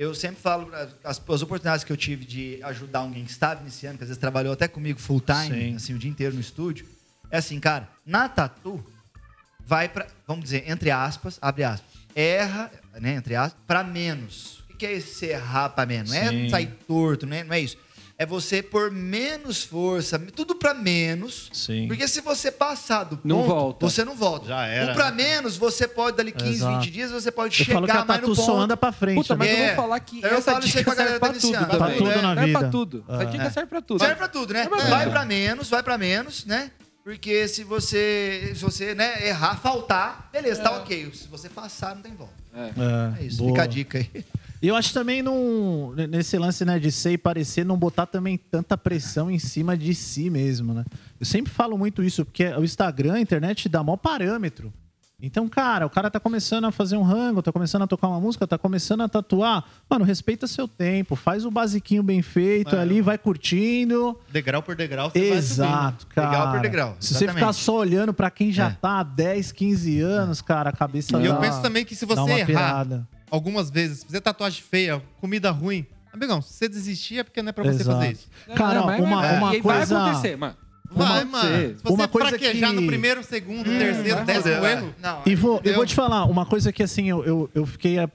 Eu sempre falo, as, as oportunidades que eu tive de ajudar alguém que estava iniciando, que às vezes trabalhou até comigo full time, Sim. assim, o dia inteiro no estúdio, é assim, cara, na tatu, vai pra, vamos dizer, entre aspas, abre aspas, erra, né, entre aspas, pra menos. O que é esse errar pra menos? Não é sair torto, não é, não é isso. É você pôr menos força, tudo pra menos, Sim. porque se você passar do ponto, Não volta. você não volta. Já era. O pra menos, você pode, dali 15, Exato. 20 dias, você pode Eu chegar falo que a mais no ponto. só anda pra frente. Puta, mas né? eu É. vou falar que Eu essa falo isso aí dica pra galera serve pra tá tudo também. Pra tudo na Serve pra vida. tudo. Essa É. dica serve pra tudo. Serve pra tudo, né? É vai pra menos, vai pra menos, né? Porque se você, se você né, errar, faltar, beleza, tá ok. Se você passar, não tem volta. É, É isso, boa. fica a dica aí. E eu acho também não, nesse lance né, de ser e parecer, não botar também tanta pressão em cima de si mesmo, né? Eu sempre falo muito isso, porque o Instagram, a internet dá maior parâmetro. Então, cara, o cara tá começando a fazer um rango, tá começando a tocar uma música, tá começando a tatuar. Mano, respeita seu tempo, faz o basiquinho bem feito É. ali, vai curtindo. Degrau por degrau, você vai Exato, cara. Degrau por degrau, Se você ficar só olhando pra quem já É. tá há 10, 15 anos, cara, a cabeça. E dá, eu penso também que se você errar pirada. Algumas vezes, fazer tatuagem feia, comida ruim, amigão, se você desistir é porque não é pra você Exato. fazer isso. Cara, uma, mas- uma e coisa... Vai acontecer, mano. Vai, Uma- mano. Se você uma coisa fraquejar que- no primeiro, segundo, terceiro, vai décimo erro, Não, E vou, eu vou te falar, uma coisa que assim, eu, eu, eu fiquei é,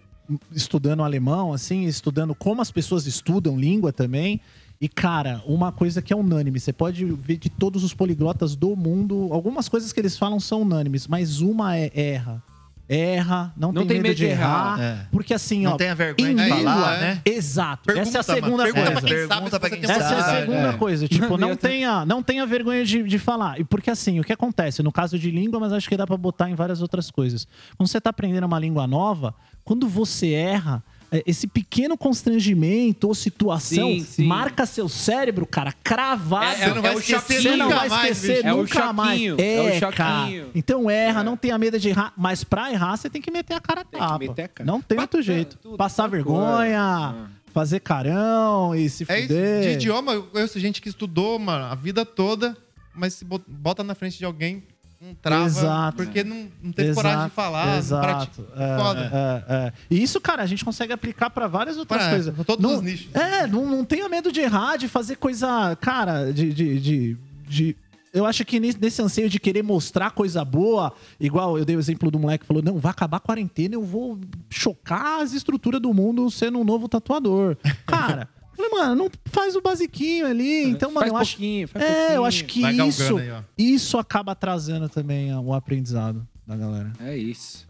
estudando alemão, assim, estudando como as pessoas estudam língua também. E, cara, uma coisa que é unânime, você pode ver de todos os poliglotas do mundo, algumas coisas que eles falam são unânimes, mas uma é erra. Erra, não, tem, medo, de errar. É. Porque assim, Não ó. tenha vergonha em de língua, falar, né? Exato. Pergunta, Essa é a segunda Pergunta coisa. pra quem Pergunta pra quem sabe. Essa é a segunda é. coisa. Tipo, Não, não tenha, não tenha vergonha de, de falar. E porque assim, o que acontece? No caso de língua, mas acho que dá pra botar em várias outras coisas. Quando você tá aprendendo uma língua nova, quando você erra, esse pequeno constrangimento ou situação Sim, sim. marca seu cérebro, cara, cravado. É- é- Você não vai o esquecer. Você não nunca vai mais, esquecer. É o nunca mais. choquinho, é o choquinho. cara. Então erra, não tenha medo de errar. Mas pra errar, você tem que meter a cara a Tem que tapa. meter a cara. Não tem outro jeito. tudo, Passar vergonha, coisa. fazer carão e se É isso. fuder. De idioma, eu conheço gente que estudou, mano, a vida toda, mas se bot- bota na frente de alguém, não trava. Exato. Porque não, não teve coragem de falar, Exato. pratica. É, Foda. é, é. E isso, cara, a gente consegue aplicar pra várias outras Pra- coisas. todos não, os nichos. É, não, não tenha medo de errar, de fazer coisa, cara, de. de, de, de- eu acho que nesse, anseio de querer mostrar coisa boa, igual eu dei o exemplo do moleque que falou: não, vai acabar a quarentena, eu vou chocar as estruturas do mundo sendo um novo tatuador. Cara, falei, mano, não faz o basiquinho ali. Então, mano, faz eu acho. faz É, pouquinho. eu acho que Vai isso, aí, isso acaba atrasando também o aprendizado da galera. É isso.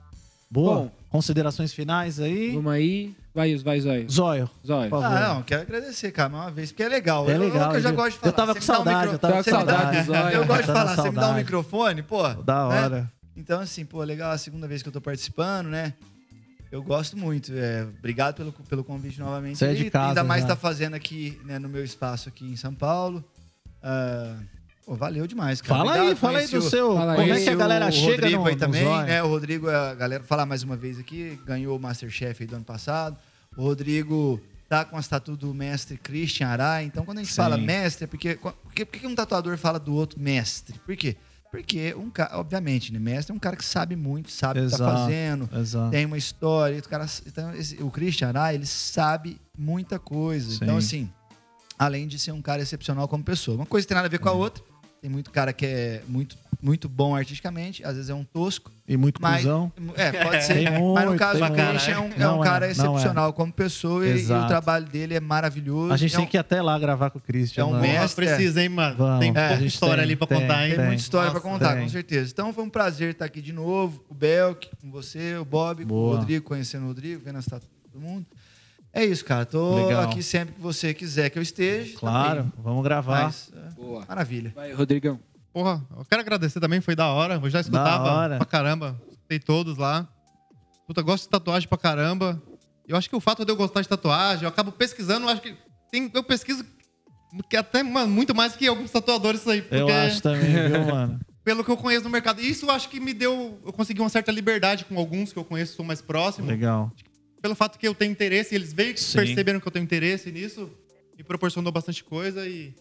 Boa. Bom. Considerações finais aí. Vamos aí. Vai, vai, Zóio. Zóio. Zóio. Ah, não, quero agradecer, cara, mais uma vez, porque é legal. É Eu- legal, Eu, já gosto de falar. Eu tava Você com dá um saudade, micro- eu tava com você dá- saudade do Zóio. Eu gosto de falar, você me dá um saudade. microfone, pô. Da né? hora. Então, assim, pô, legal, a segunda vez que eu tô participando, né? Eu gosto muito. É, obrigado pelo, pelo convite novamente. Você é de E casa Ainda mais já. tá fazendo aqui, né, no meu espaço aqui em São Paulo. Ah, pô, valeu demais, cara. Fala aí, Obrigado, fala aí do o- seu. Aí. Como é que a galera o chega Rodrigo no, aí também, né? O Rodrigo, a galera, falar mais uma vez aqui, ganhou o Masterchef aí do ano passado. O Rodrigo tá com as tatu do mestre Christian Arai. Então, quando a gente Sim. fala mestre, é porque, por que, por que um tatuador fala do outro mestre? Por quê? Porque um cara, obviamente, né? Mestre é um cara que sabe muito, sabe o que tá Exato. fazendo, Exato. tem uma história. O, cara, então, esse- o Christian Arai, ele sabe muita coisa. Sim. Então, assim, além de ser um cara excepcional como pessoa. Uma coisa tem nada a ver com a outra. Tem muito cara que é muito, muito bom artisticamente, às vezes é um tosco. E muito Mas, cuzão. é, pode ser. Tem mas no caso tem do. Christian é um, é um é, cara não excepcional como pessoa e, e o trabalho dele é maravilhoso. A gente é tem um- que ir até lá gravar com o Christian. É um mano. mestre. Precisa, hein, mano? Vamos, tem a pouca gente história tem, ali pra tem, contar, hein? Tem Tem. muita história Nossa, pra contar, tem. com certeza. Então foi um prazer estar aqui de novo. O Belk, com você, o Bob, com Boa. o Rodrigo, conhecendo o Rodrigo, vendo as tatuas de todo mundo. É isso, cara. Tô Legal. aqui sempre que você quiser que eu esteja. Claro, também. vamos gravar. Mas, é, Boa. maravilha. Vai, Rodrigão. Porra, eu quero agradecer também, foi da hora. Eu já escutava hora. pra caramba. Escutei todos lá. Puta, gosto de tatuagem pra caramba. Eu acho que o fato de eu gostar de tatuagem, eu acabo pesquisando, eu acho que. Tem, eu pesquiso que até, mano, muito mais que alguns tatuadores isso aí. Porque, Eu acho também, viu, mano? pelo que eu conheço no mercado. Isso eu acho que me deu. Eu consegui uma certa liberdade com alguns que eu conheço, sou mais próximo. Legal. Pelo fato que eu tenho interesse, eles veio que Sim. perceberam que eu tenho interesse nisso, me proporcionou bastante coisa e.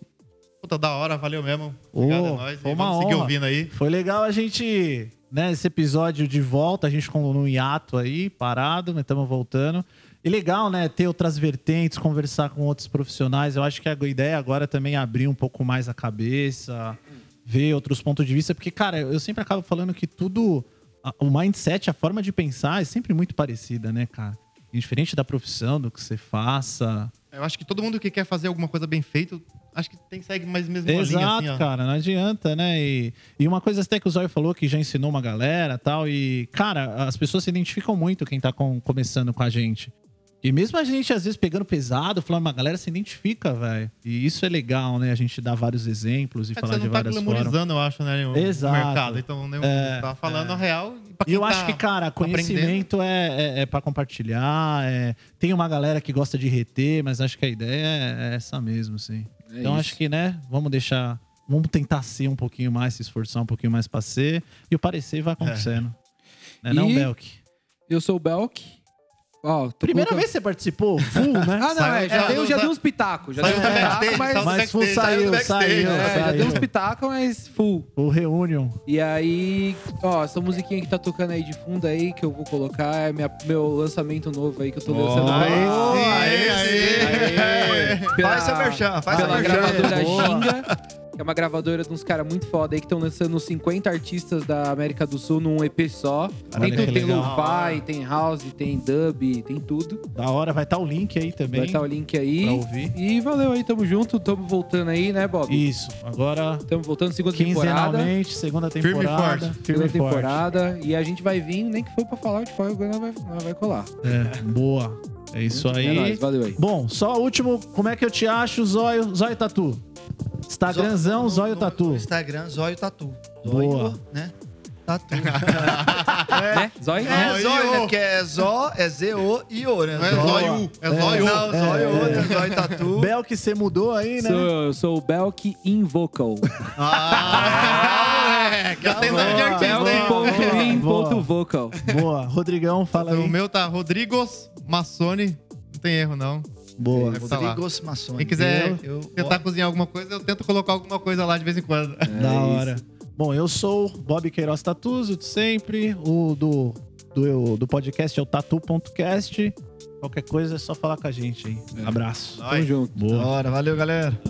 Puta, da hora, valeu mesmo. Obrigado Ô, a nós. foi uma vamos seguir honra. ouvindo aí. Foi legal a gente, né, esse episódio de volta, a gente com no hiato aí, parado, mas estamos voltando. E legal, né, ter outras vertentes, conversar com outros profissionais. Eu acho que a ideia agora também é abrir um pouco mais a cabeça, ver outros pontos de vista, porque, cara, eu sempre acabo falando que tudo, o mindset, a forma de pensar é sempre muito parecida, né, cara? Indiferente da profissão, do que você faça. Eu acho que todo mundo que quer fazer alguma coisa bem feita, acho que tem que seguir mais mesmo uma Exato, linha assim, cara, não adianta, né? E, e uma coisa até que o Zóio falou, que já ensinou uma galera tal, e, cara, as pessoas se identificam muito quem tá com- começando com a gente. E mesmo a gente, às vezes, pegando pesado, falando, mas a galera se identifica, velho. E isso é legal, né? A gente dá vários exemplos e É falar você de não tá várias formas. glamorizando, eu acho, né? O, Exato. mercado. Então, né, É, tá falando a real. E pra E eu quem acho tá que, cara, conhecimento é, é, é para compartilhar. é- Tem uma galera que gosta de reter, mas acho que a ideia é, é essa mesmo, assim. É então isso. acho que, né, vamos deixar. Vamos tentar ser um pouquinho mais, se esforçar um pouquinho mais pra ser. E o parecer vai acontecendo. Né, não, E- Belk? Eu sou o Belk. Ó, tô Primeira vez que você participou, full, né? Ah, não, Saiu- é, já, é, deu, já deu uns pitacos. Já do uns pitacos, backstage, mas, Mas full saiu, saiu é, já deu uns pitacos, mas full. O Reunion. E aí, ó, essa musiquinha que tá tocando aí de fundo aí, que eu vou colocar, é minha, meu lançamento novo aí que eu tô lançando. Aí agora. sim, Aê, aí, aê. aí. Pela- Faz seu merchan, faz seu pela merchan. gravadora Boa. Ginga. Que é uma gravadora de uns caras muito foda aí que estão lançando 50 artistas da América do Sul num EP só. Caralho, tem tem lo-fi, tem house, tem dub, tem tudo. Da hora, vai estar o link aí também. Vai estar o link aí. pra ouvir. E valeu aí, tamo junto, tamo voltando aí, né, Bob? Isso. Agora, Tamo voltando segunda temporada. segunda Firme e temporada. forte. Firme Segunda forte. temporada. E a gente vai vir, nem que for pra falar de qual agora vai, vai colar. É, boa. É isso É aí. nóis, valeu aí. Bom, só o último, como é que eu te acho, Zóio, Zóio Tatu? Instagramzão, Zóio Tatu. Instagram, Zóio Tatu. Boa. Zóio, né? Tatu. Né? Zói? É? Zóio, né? Porque é Zó, é Z-O-I-O, né? Não é Zó- zóio, é zóio. Não, Zóio, né? Zóio Tatu. Bel que você mudou aí, né? Sou, eu sou o Belk Invocal. Ah, moleque. Já tem nome de artista, boa, hein? boa, Belk.in.vocal. boa. vocal. Boa. Rodrigão, fala O aí. meu tá Rodrigos Massoni. Não tem erro, não. Boa. Tá. Rodrigos Massoni. Quem quiser Eu- eu- tentar cozinhar alguma coisa, eu tento colocar alguma coisa lá de vez em quando. da hora. Bom, eu sou o Bob Queiroz Tatus, o de sempre. O do, do, do podcast é o tatu.cast. Qualquer coisa é só falar com a gente aí. Abraço. Tamo junto. Boa. Da hora, valeu, galera.